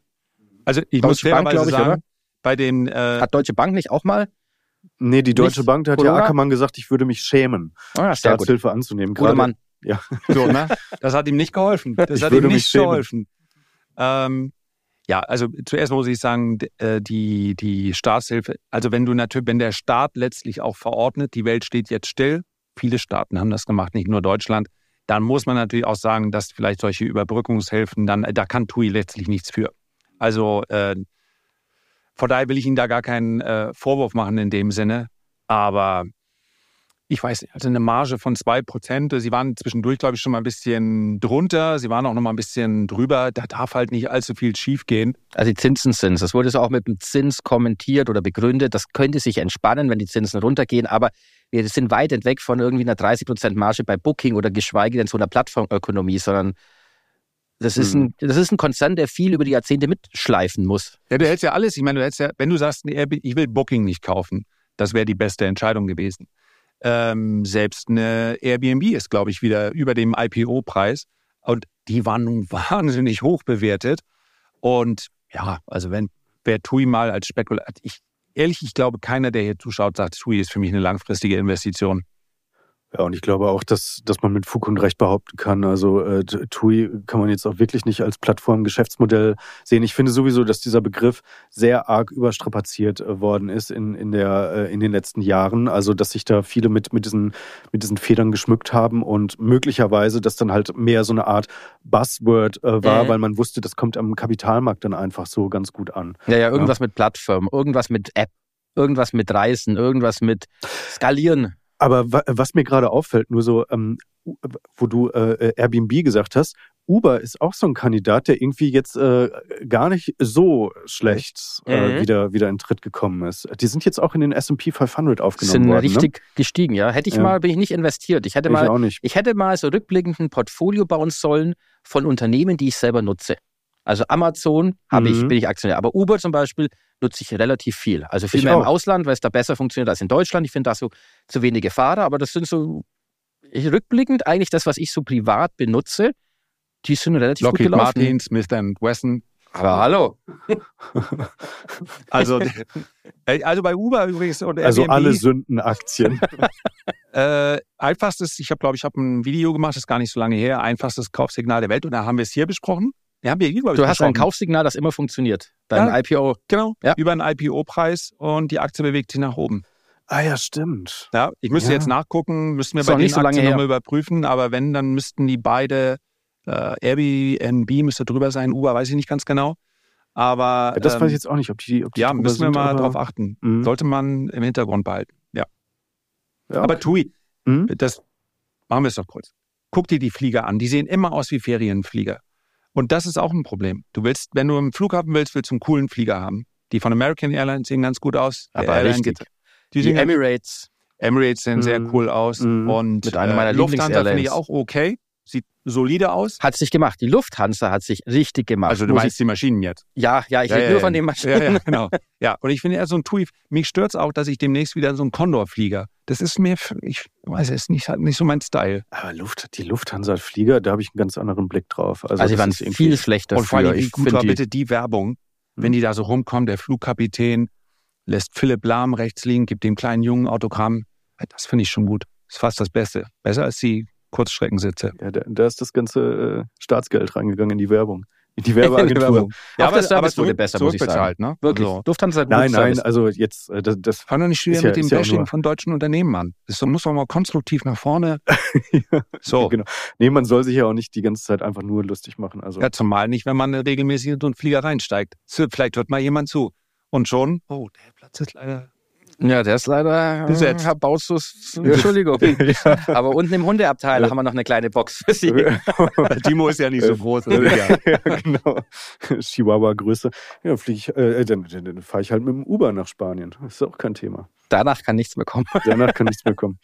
Also ich Deutsche muss fairerweise sagen, oder? bei den... Äh Hat Deutsche Bank nicht auch mal Nee, die Deutsche Bank, da hat Corona? ja Ackermann gesagt, ich würde mich schämen, ah, Staatshilfe anzunehmen. Guter Mann. Ja. So, ne? Das hat ihm nicht geholfen. Das ich hat ihm nicht geholfen. Ähm, ja, also zuerst muss ich sagen, äh, die, die Staatshilfe, also wenn du natürlich, wenn der Staat letztlich auch verordnet, die Welt steht jetzt still, viele Staaten haben das gemacht, nicht nur Deutschland, dann muss man natürlich auch sagen, dass vielleicht solche Überbrückungshilfen dann, da kann TUI letztlich nichts für. Also äh, von daher will ich Ihnen da gar keinen äh, Vorwurf machen in dem Sinne. Aber ich weiß nicht, also eine Marge von 2%. Sie waren zwischendurch, glaube ich, schon mal ein bisschen drunter. Sie waren auch noch mal ein bisschen drüber. Da darf halt nicht allzu viel schiefgehen. Also die Zinsen sind, das wurde so auch mit dem Zins kommentiert oder begründet. Das könnte sich entspannen, wenn die Zinsen runtergehen. Aber wir sind weit entweg von irgendwie einer 30% Marge bei Booking oder geschweige denn so einer Plattformökonomie, sondern das ist, ein, hm. das ist ein Konzern, der viel über die Jahrzehnte mitschleifen muss. Ja, du hältst ja alles. Ich meine, du hältst ja, wenn du sagst, ich will Booking nicht kaufen, das wäre die beste Entscheidung gewesen. Ähm, selbst eine Airbnb ist, glaube ich, wieder über dem IPO-Preis. Und die waren nun wahnsinnig hoch bewertet. Und ja, also wenn wer TUI mal als Spekulat, ich ehrlich, ich glaube, keiner, der hier zuschaut, sagt, TUI ist für mich eine langfristige Investition. Ja, und ich glaube auch, dass, dass man mit Fug und Recht behaupten kann, also äh, TUI kann man jetzt auch wirklich nicht als Plattform-Geschäftsmodell sehen. Ich finde sowieso, dass dieser Begriff sehr arg überstrapaziert äh, worden ist in, in, der, äh, in den letzten Jahren. Also, dass sich da viele mit, mit, diesen, mit diesen Federn geschmückt haben und möglicherweise das dann halt mehr so eine Art Buzzword äh, war, mhm. weil man wusste, das kommt am Kapitalmarkt dann einfach so ganz gut an. Ja, ja, irgendwas ja. mit Plattform, irgendwas mit App, irgendwas mit Reisen, irgendwas mit Skalieren. Aber was mir gerade auffällt, nur so, ähm, wo du äh, Airbnb gesagt hast, Uber ist auch so ein Kandidat, der irgendwie jetzt äh, gar nicht so schlecht äh, mhm. wieder, wieder in Tritt gekommen ist. Die sind jetzt auch in den S&P 500 aufgenommen sind worden. Sind richtig ne? gestiegen, ja. Hätte ich ja. mal, bin ich nicht investiert. Ich hätte ich mal, ich hätte mal so rückblickend ein Portfolio bauen sollen von Unternehmen, die ich selber nutze. Also Amazon habe mhm. ich, bin ich Aktionär. Aber Uber zum Beispiel nutze ich relativ viel. Also viel ich mehr auch. im Ausland, weil es da besser funktioniert als in Deutschland. Ich finde da so zu wenige Fahrer, aber das sind so ich, rückblickend eigentlich das, was ich so privat benutze, die sind relativ Lockheed gut gelaufen. Martin, Smith Wesson. Aber hallo. also, also bei Uber übrigens und Also Airbnb, alle Sündenaktien. äh, einfachstes, ich habe glaube ich habe ein Video gemacht, das ist gar nicht so lange her, einfachstes Kaufsignal der Welt und da haben wir es hier besprochen. Ja, haben wir hier, du hast ein Kaufsignal, das immer funktioniert. Dein ja, IPO. Genau, ja. über einen IPO-Preis und die Aktie bewegt sich nach oben. Ah ja, stimmt. Ja, ich müsste ja. jetzt nachgucken, müssten wir bei den so Aktien nochmal überprüfen, aber wenn, dann müssten die beide, äh, Airbnb müsste drüber sein, Uber weiß ich nicht ganz genau. Aber Ja, das ähm, weiß ich jetzt auch nicht, ob die, ob die ja, müssen wir sind, mal aber- drauf achten. Mhm. Sollte man im Hintergrund behalten. Ja. Ja, Aber TUI, Mhm. das machen wir es doch kurz. Guck dir die Flieger an. Die sehen immer aus wie Ferienflieger. Und das ist auch ein Problem. Du willst, wenn du im Flughafen willst, willst du einen coolen Flieger haben. Die von American Airlines sehen ganz gut aus. Aber Airline richtig. geht- Die, ganz- Emirates, Emirates sehen sehr Mhm. cool aus. Mhm. Und Mit einer meiner äh, Lufthansa finde ich auch okay. Sieht solide aus. hat sich gemacht. Die Lufthansa hat sich richtig gemacht. Also du meinst die Maschinen jetzt. ich, ja, ja, ich Ja, rede ja, nur ja. von den Maschinen. Ja, ja, genau. Ja, und ich finde eher so ein TUI. Mich stört es auch, dass ich demnächst wieder so ein Condor-Flieger. Das ist mir, ich weiß es nicht, halt nicht so mein Style. Aber Luft, die Lufthansa-Flieger, da habe ich einen ganz anderen Blick drauf. Also, Also, die das waren viel schlechter Und vor allem, wie Ich gut war die- bitte die Werbung, wenn die da so rumkommen, der Flugkapitän lässt Philipp Lahm rechts liegen, gibt dem kleinen Jungen Autogramm. Das finde ich schon gut. ist fast das Beste. Besser als die Kurzstreckensitze. Ja, da, da ist das ganze äh, Staatsgeld reingegangen in die Werbung. In die Werbeagentur. Auch der Service wurde besser, muss ich sagen. zurückbezahlt, Ne? Wirklich. Also, Lufthansa hat Nein, nein, also jetzt, äh, das, das fang doch nicht wieder ja- mit dem ja Bashing nur- von deutschen Unternehmen an. Das muss doch mal konstruktiv nach vorne. So. genau. Nee, man soll sich ja auch nicht die ganze Zeit einfach nur lustig machen. Also Ja, zumal nicht, wenn man regelmäßig in so einen Flieger reinsteigt. So, Vielleicht hört mal jemand zu. Und schon, oh, der Platz ist leider Ja, der ist leider Besetzt. Herr Bautzus. Entschuldigung. Aber unten im Hundeabteil haben wir noch eine kleine Box für Sie. Timo ist ja nicht so groß. ja- ja, genau. Chihuahua-Größe. Ja, fliege ich, äh, dann, dann, dann fahre ich halt mit dem Uber nach Spanien. Das ist auch kein Thema. Danach kann nichts mehr kommen. Danach kann nichts mehr kommen.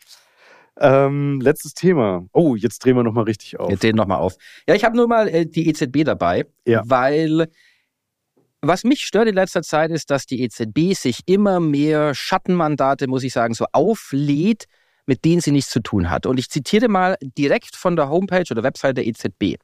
Ähm, letztes Thema. Oh, jetzt drehen wir nochmal richtig auf. Wir drehen nochmal auf. Ja, ich habe nur mal äh, die EZB dabei, Ja. weil was mich stört in letzter Zeit ist, dass die EZB sich immer mehr Schattenmandate, muss ich sagen, so auflädt, mit denen sie nichts zu tun hat. Und ich zitiere mal direkt von der Homepage oder Website der EZB.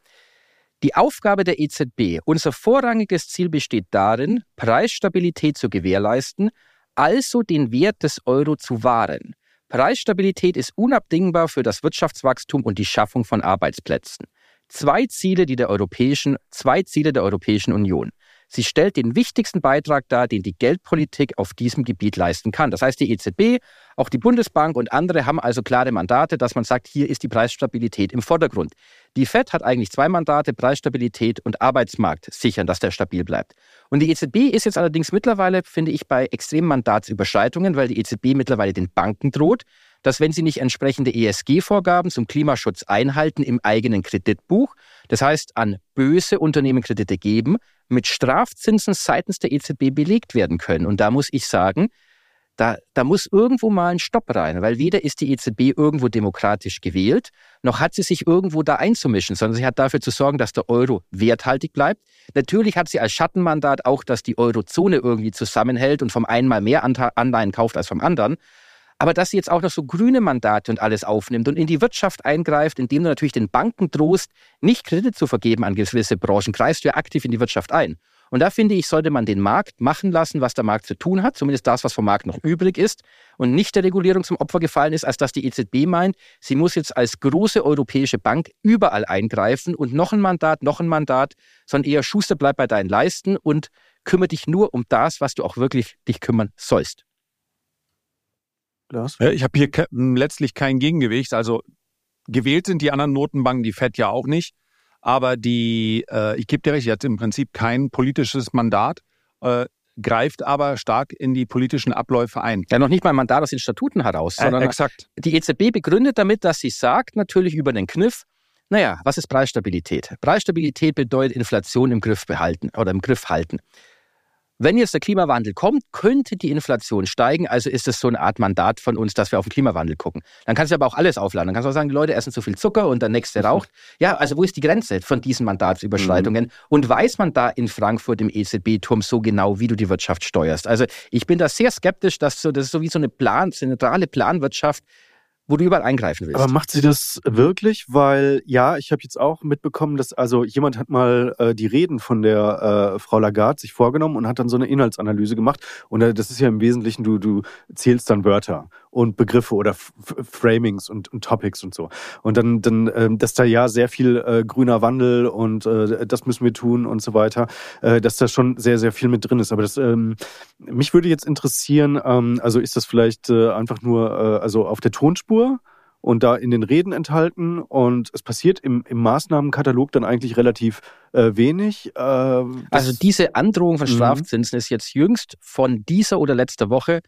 Die Aufgabe der EZB, unser vorrangiges Ziel besteht darin, Preisstabilität zu gewährleisten, also den Wert des Euro zu wahren. Preisstabilität ist unabdingbar für das Wirtschaftswachstum und die Schaffung von Arbeitsplätzen. Zwei Ziele, die der europäischen, zwei Ziele der Europäischen Union. Sie stellt den wichtigsten Beitrag dar, den die Geldpolitik auf diesem Gebiet leisten kann. Das heißt, die EZB, auch die Bundesbank und andere haben also klare Mandate, dass man sagt, hier ist die Preisstabilität im Vordergrund. Die FED hat eigentlich zwei Mandate, Preisstabilität und Arbeitsmarkt sichern, dass der stabil bleibt. Und die EZB ist jetzt allerdings mittlerweile, finde ich, bei extremen Mandatsüberschreitungen, weil die EZB mittlerweile den Banken droht, dass wenn sie nicht entsprechende ESG-Vorgaben zum Klimaschutz einhalten im eigenen Kreditbuch, das heißt an böse Unternehmen Kredite geben, mit Strafzinsen seitens der EZB belegt werden können. Und da muss ich sagen, da, da muss irgendwo mal ein Stopp rein, weil weder ist die EZB irgendwo demokratisch gewählt, noch hat sie sich irgendwo da einzumischen, sondern sie hat dafür zu sorgen, dass der Euro werthaltig bleibt. Natürlich hat sie als Schattenmandat auch, dass die Eurozone irgendwie zusammenhält und vom einen mal mehr Anleihen kauft als vom anderen. Aber dass sie jetzt auch noch so grüne Mandate und alles aufnimmt und in die Wirtschaft eingreift, indem du natürlich den Banken drohst, nicht Kredite zu vergeben an gewisse Branchen, greifst du ja aktiv in die Wirtschaft ein. Und da finde ich, sollte man den Markt machen lassen, was der Markt zu tun hat, zumindest das, was vom Markt noch übrig ist, und nicht der Regulierung zum Opfer gefallen ist, als dass die EZB meint, sie muss jetzt als große europäische Bank überall eingreifen und noch ein Mandat, noch ein Mandat, sondern eher Schuster bleib bei deinen Leisten und kümmere dich nur um das, was du auch wirklich dich kümmern sollst. Lars? Ich habe hier ke letztlich kein Gegengewicht. Also gewählt sind die anderen Notenbanken, die FED ja auch nicht. Aber die, äh, ich gebe dir recht, die hat im Prinzip kein politisches Mandat, äh, greift aber stark in die politischen Abläufe ein. Ja, noch nicht mal ein Mandat aus den Statuten heraus, Äh, sondern exakt. die EZB begründet damit, dass sie sagt, natürlich über den Kniff, naja, was ist Preisstabilität? Preisstabilität bedeutet Inflation im Griff behalten oder im Griff halten. Wenn jetzt der Klimawandel kommt, könnte die Inflation steigen. Also ist es so eine Art Mandat von uns, dass wir auf den Klimawandel gucken. Dann kannst du aber auch alles aufladen. Dann kannst du auch sagen, die Leute essen zu viel Zucker und der nächste raucht. Ja, also wo ist die Grenze von diesen Mandatsüberschreitungen? Und weiß man da in Frankfurt im EZB-Turm so genau, wie du die Wirtschaft steuerst? Also ich bin da sehr skeptisch, dass so, das ist so wie so eine Plan, zentrale Planwirtschaft, wo du überall eingreifen willst. Aber macht sie das wirklich? Weil ja, ich habe jetzt auch mitbekommen, dass also jemand hat mal äh, die Reden von der äh, Frau Lagarde sich vorgenommen und hat dann so eine Inhaltsanalyse gemacht. Und äh, das ist ja im Wesentlichen, du, du zählst dann Wörter und Begriffe oder F Framings und, und Topics und so. Und dann, dann ähm, dass da ja sehr viel äh, grüner Wandel und äh, das müssen wir tun und so weiter, äh, dass da schon sehr, sehr viel mit drin ist. Aber das ähm, mich würde jetzt interessieren, ähm, also ist das vielleicht äh, einfach nur äh, also auf der Tonspur? und da in den Reden enthalten. Und es passiert im, im Maßnahmenkatalog dann eigentlich relativ äh, wenig. Äh, also diese Androhung von mhm. Strafzinsen ist jetzt jüngst von dieser oder letzter Woche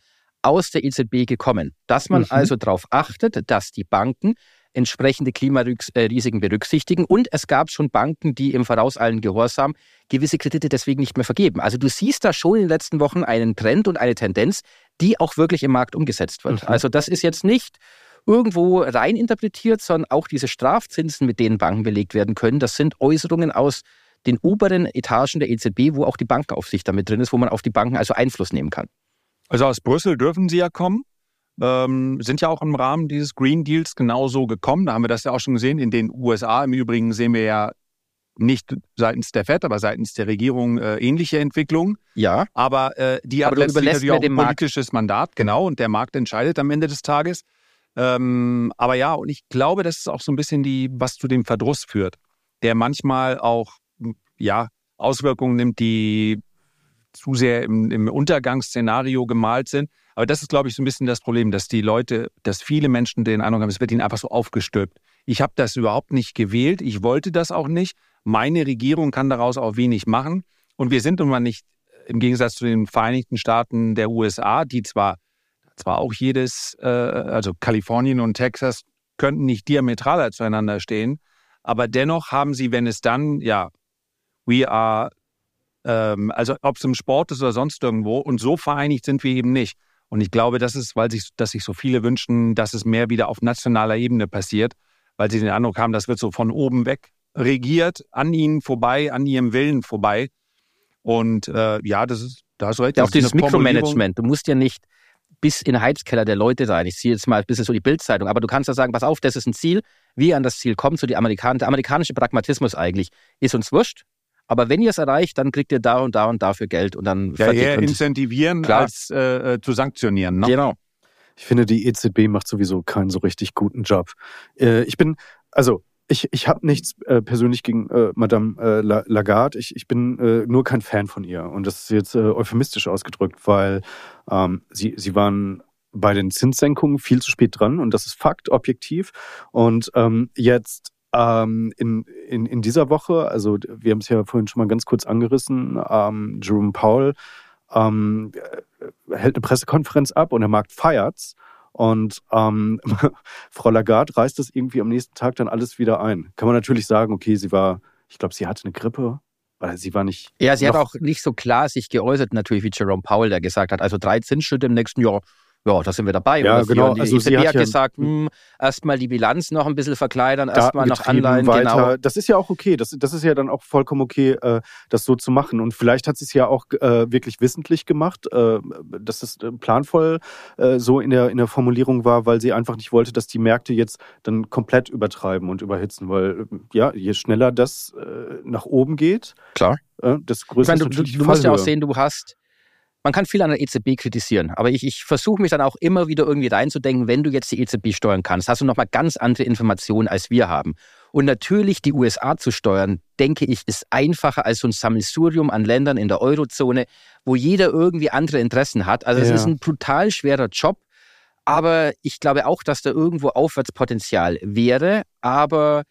aus der EZB gekommen. Dass man mhm. also darauf achtet, dass die Banken entsprechende Klimarisiken berücksichtigen. Und es gab schon Banken, die im vorauseilenden Gehorsam gewisse Kredite deswegen nicht mehr vergeben. Also du siehst da schon in den letzten Wochen einen Trend und eine Tendenz, die auch wirklich im Markt umgesetzt wird. Mhm. Also das ist jetzt nicht irgendwo rein interpretiert, sondern auch diese Strafzinsen, mit denen Banken belegt werden können, das sind Äußerungen aus den oberen Etagen der EZB, wo auch die Bankenaufsicht damit drin ist, wo man auf die Banken also Einfluss nehmen kann. Also aus Brüssel dürfen sie ja kommen ähm, sind ja auch im Rahmen dieses Green Deals genauso gekommen. Da haben wir das ja auch schon gesehen. In den USA im Übrigen sehen wir ja nicht seitens der FED, aber seitens der Regierung äh, ähnliche Entwicklungen. Ja. Aber äh, die aber hat letztlich natürlich auch ein politisches Markt. Mandat, genau, und der Markt entscheidet am Ende des Tages. Ähm, aber ja, und ich glaube, das ist auch so ein bisschen die, was zu dem Verdruss führt, der manchmal auch ja, Auswirkungen nimmt, die zu sehr im, im Untergangsszenario gemalt sind. Aber das ist, glaube ich, so ein bisschen das Problem, dass die Leute, dass viele Menschen den Eindruck haben, es wird ihnen einfach so aufgestülpt. Ich habe das überhaupt nicht gewählt, ich wollte das auch nicht. Meine Regierung kann daraus auch wenig machen. Und wir sind nun mal nicht im Gegensatz zu den Vereinigten Staaten der USA, die zwar, zwar auch jedes, äh, also Kalifornien und Texas könnten nicht diametral zueinander stehen, aber dennoch haben sie, wenn es dann, ja, we are ähm, also ob es im Sport ist oder sonst irgendwo. Und so vereinigt sind wir eben nicht. Und ich glaube, das ist, weil sich, dass sich so viele wünschen, dass es mehr wieder auf nationaler Ebene passiert, weil sie den Eindruck haben, das wird so von oben weg regiert, an ihnen vorbei, an ihrem Willen vorbei. Und äh, ja, das ist, da hast du recht. Ja, auch dieses Mikromanagement. Du musst ja nicht bis in den Heizkeller der Leute sein. Ich sehe jetzt mal ein bisschen so die Bildzeitung, aber du kannst ja sagen, pass auf, das ist ein Ziel. Wie an das Ziel kommt, so die Amerikaner, der amerikanische Pragmatismus eigentlich, ist uns wurscht. Aber wenn ihr es erreicht, dann kriegt ihr da und da und dafür Geld und dann ja, eher incentivieren klar. als äh, äh, zu sanktionieren. Ne? Genau. Ich finde, die EZB macht sowieso keinen so richtig guten Job. Äh, ich bin, also ich, ich habe nichts äh, persönlich gegen äh, Madame äh, Lagarde. Ich, ich bin äh, nur kein Fan von ihr. Und das ist jetzt äh, euphemistisch ausgedrückt, weil ähm, sie, sie waren bei den Zinssenkungen viel zu spät dran und das ist Fakt, objektiv. Und ähm, jetzt ähm, in, in, in dieser Woche, also wir haben es ja vorhin schon mal ganz kurz angerissen, ähm, Jerome Powell ähm, hält eine Pressekonferenz ab und der Markt feiert's. Und ähm, Frau Lagarde reißt das irgendwie am nächsten Tag dann alles wieder ein. Kann man natürlich sagen, okay, sie war, ich glaube, sie hatte eine Grippe. Oder sie war nicht. Ja, sie hat auch nicht so klar sich geäußert, natürlich wie Jerome Powell, der gesagt hat, also drei Zinsschritte im nächsten Jahr, ja, da sind wir dabei. Ja, genau. Die also EZB hat, hat ja gesagt, hm, erstmal die Bilanz noch ein bisschen verkleinern, erstmal noch Anleihen. Weiter. Genau. Das ist ja auch okay. Das, das ist ja dann auch vollkommen okay, äh, das so zu machen. Und vielleicht hat sie es ja auch äh, wirklich wissentlich gemacht, äh, dass es äh, planvoll äh, so in der, in der Formulierung war, weil sie einfach nicht wollte, dass die Märkte jetzt dann komplett übertreiben und überhitzen. Weil, äh, ja, je schneller das nach oben geht, Klar. das größer ich meine, du, du, du musst ja auch sehen, du hast man kann viel an der EZB kritisieren, aber ich, ich versuche mich dann auch immer wieder irgendwie reinzudenken, wenn du jetzt die EZB steuern kannst, hast du nochmal ganz andere Informationen, als wir haben. Und natürlich die USA zu steuern, denke ich, ist einfacher als so ein Sammelsurium an Ländern in der Eurozone, wo jeder irgendwie andere Interessen hat. Also es ja. ist ein brutal schwerer Job, aber ich glaube auch, dass da irgendwo Aufwärtspotenzial wäre, aber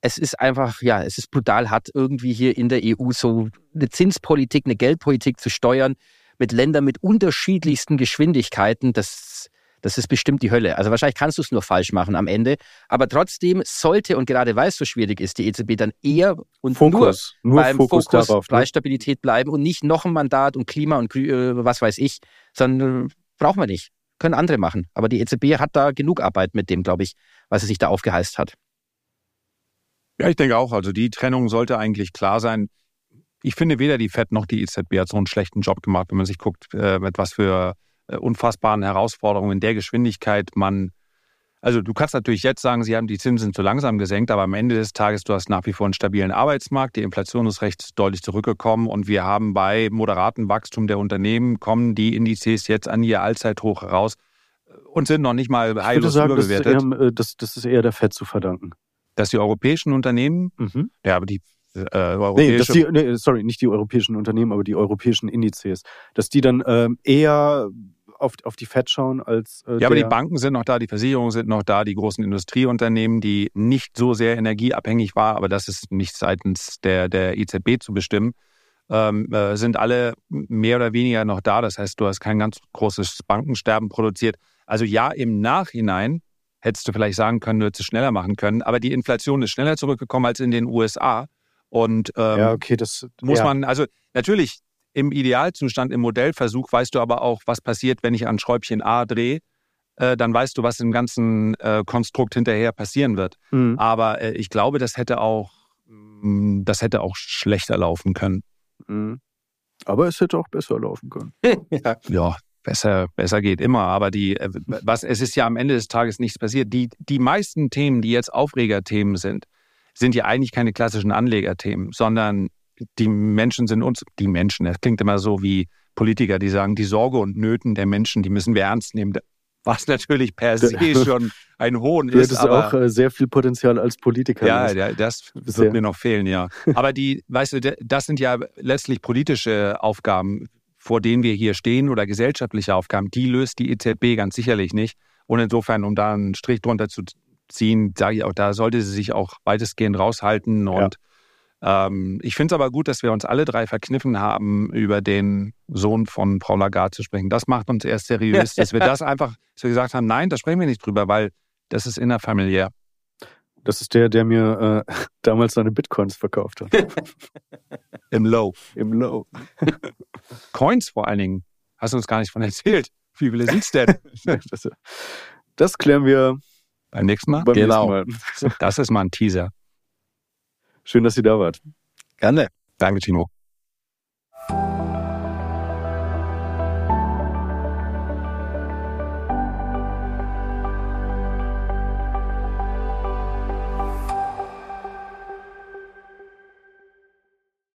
es ist einfach, ja, es ist brutal hart, irgendwie hier in der EU so eine Zinspolitik, eine Geldpolitik zu steuern, mit Ländern mit unterschiedlichsten Geschwindigkeiten, das, das ist bestimmt die Hölle. Also wahrscheinlich kannst du es nur falsch machen am Ende. Aber trotzdem sollte und gerade weil es so schwierig ist, die EZB dann eher und Fokus, nur, nur beim Fokus, Fokus darauf, ne? Preisstabilität bleiben und nicht noch ein Mandat und Klima und äh, was weiß ich, sondern äh, brauchen wir nicht. Können andere machen. Aber die EZB hat da genug Arbeit mit dem, glaube ich, was sie sich da aufgeheißt hat. Ja, ich denke auch. Also die Trennung sollte eigentlich klar sein ich finde, weder die FED noch die EZB hat so einen schlechten Job gemacht, wenn man sich guckt, äh, mit was für äh, unfassbaren Herausforderungen in der Geschwindigkeit man. Also du kannst natürlich jetzt sagen, sie haben die Zinsen zu langsam gesenkt, aber am Ende des Tages, du hast nach wie vor einen stabilen Arbeitsmarkt, die Inflation ist recht deutlich zurückgekommen und wir haben bei moderatem Wachstum der Unternehmen, kommen die Indizes jetzt an ihr Allzeithoch heraus und sind noch nicht mal heillos überbewertet. Das ist, eher, das, das ist eher der FED zu verdanken. Dass die europäischen Unternehmen, mhm. ja, aber die äh, nee, dass die, nee, sorry, nicht die europäischen Unternehmen, aber die europäischen Indizes, dass die dann ähm, eher auf, auf die Fed schauen als. Äh, ja, aber die Banken sind noch da, die Versicherungen sind noch da, die großen Industrieunternehmen, die nicht so sehr energieabhängig waren, aber das ist nicht seitens der, der EZB zu bestimmen, ähm, äh, sind alle mehr oder weniger noch da. Das heißt, du hast kein ganz großes Bankensterben produziert. Also ja, im Nachhinein hättest du vielleicht sagen können, du hättest es schneller machen können, aber die Inflation ist schneller zurückgekommen als in den USA. Und ähm, ja, okay, das muss ja. man, also natürlich im Idealzustand, im Modellversuch, weißt du aber auch, was passiert, wenn ich an Schräubchen A drehe. Äh, dann weißt du, was im ganzen äh, Konstrukt hinterher passieren wird. Mhm. Aber äh, ich glaube, das hätte auch, mh, mm, das hätte auch schlechter laufen können. Mhm. Aber es hätte auch besser laufen können. ja. ja, besser, besser geht immer. Aber die, äh, was, es ist ja am Ende des Tages nichts passiert. Die, die meisten Themen, die jetzt Aufregerthemen sind, sind ja eigentlich keine klassischen Anlegerthemen, sondern die Menschen sind uns, die Menschen, das klingt immer so wie Politiker, die sagen, die Sorge und Nöten der Menschen, die müssen wir ernst nehmen. Was natürlich per se schon ein Hohn du ist. Du auch äh, sehr viel Potenzial als Politiker. Ja, ja das sehr. wird mir noch fehlen, ja. Aber die, weißt du, das sind ja letztlich politische Aufgaben, vor denen wir hier stehen oder gesellschaftliche Aufgaben. Die löst die EZB ganz sicherlich nicht. Und insofern, um da einen Strich drunter zu ziehen, sage ich auch, da sollte sie sich auch weitestgehend raushalten. Und ja. ähm, ich finde es aber gut, dass wir uns alle drei verkniffen haben, über den Sohn von Frau Lagarde zu sprechen. Das macht uns erst seriös, dass wir das einfach, dass wir gesagt haben, nein, da sprechen wir nicht drüber, weil das ist innerfamiliär. Das ist der, der mir äh, damals seine Bitcoins verkauft hat. Im Low. Im Low. Coins vor allen Dingen. Hast du uns gar nicht von erzählt. Wie viele sind es denn? das, das klären wir beim nächsten Mal? Beim genau. Nächsten Mal. Das ist mal ein Teaser. Schön, dass ihr da wart. Gerne. Danke, Timo.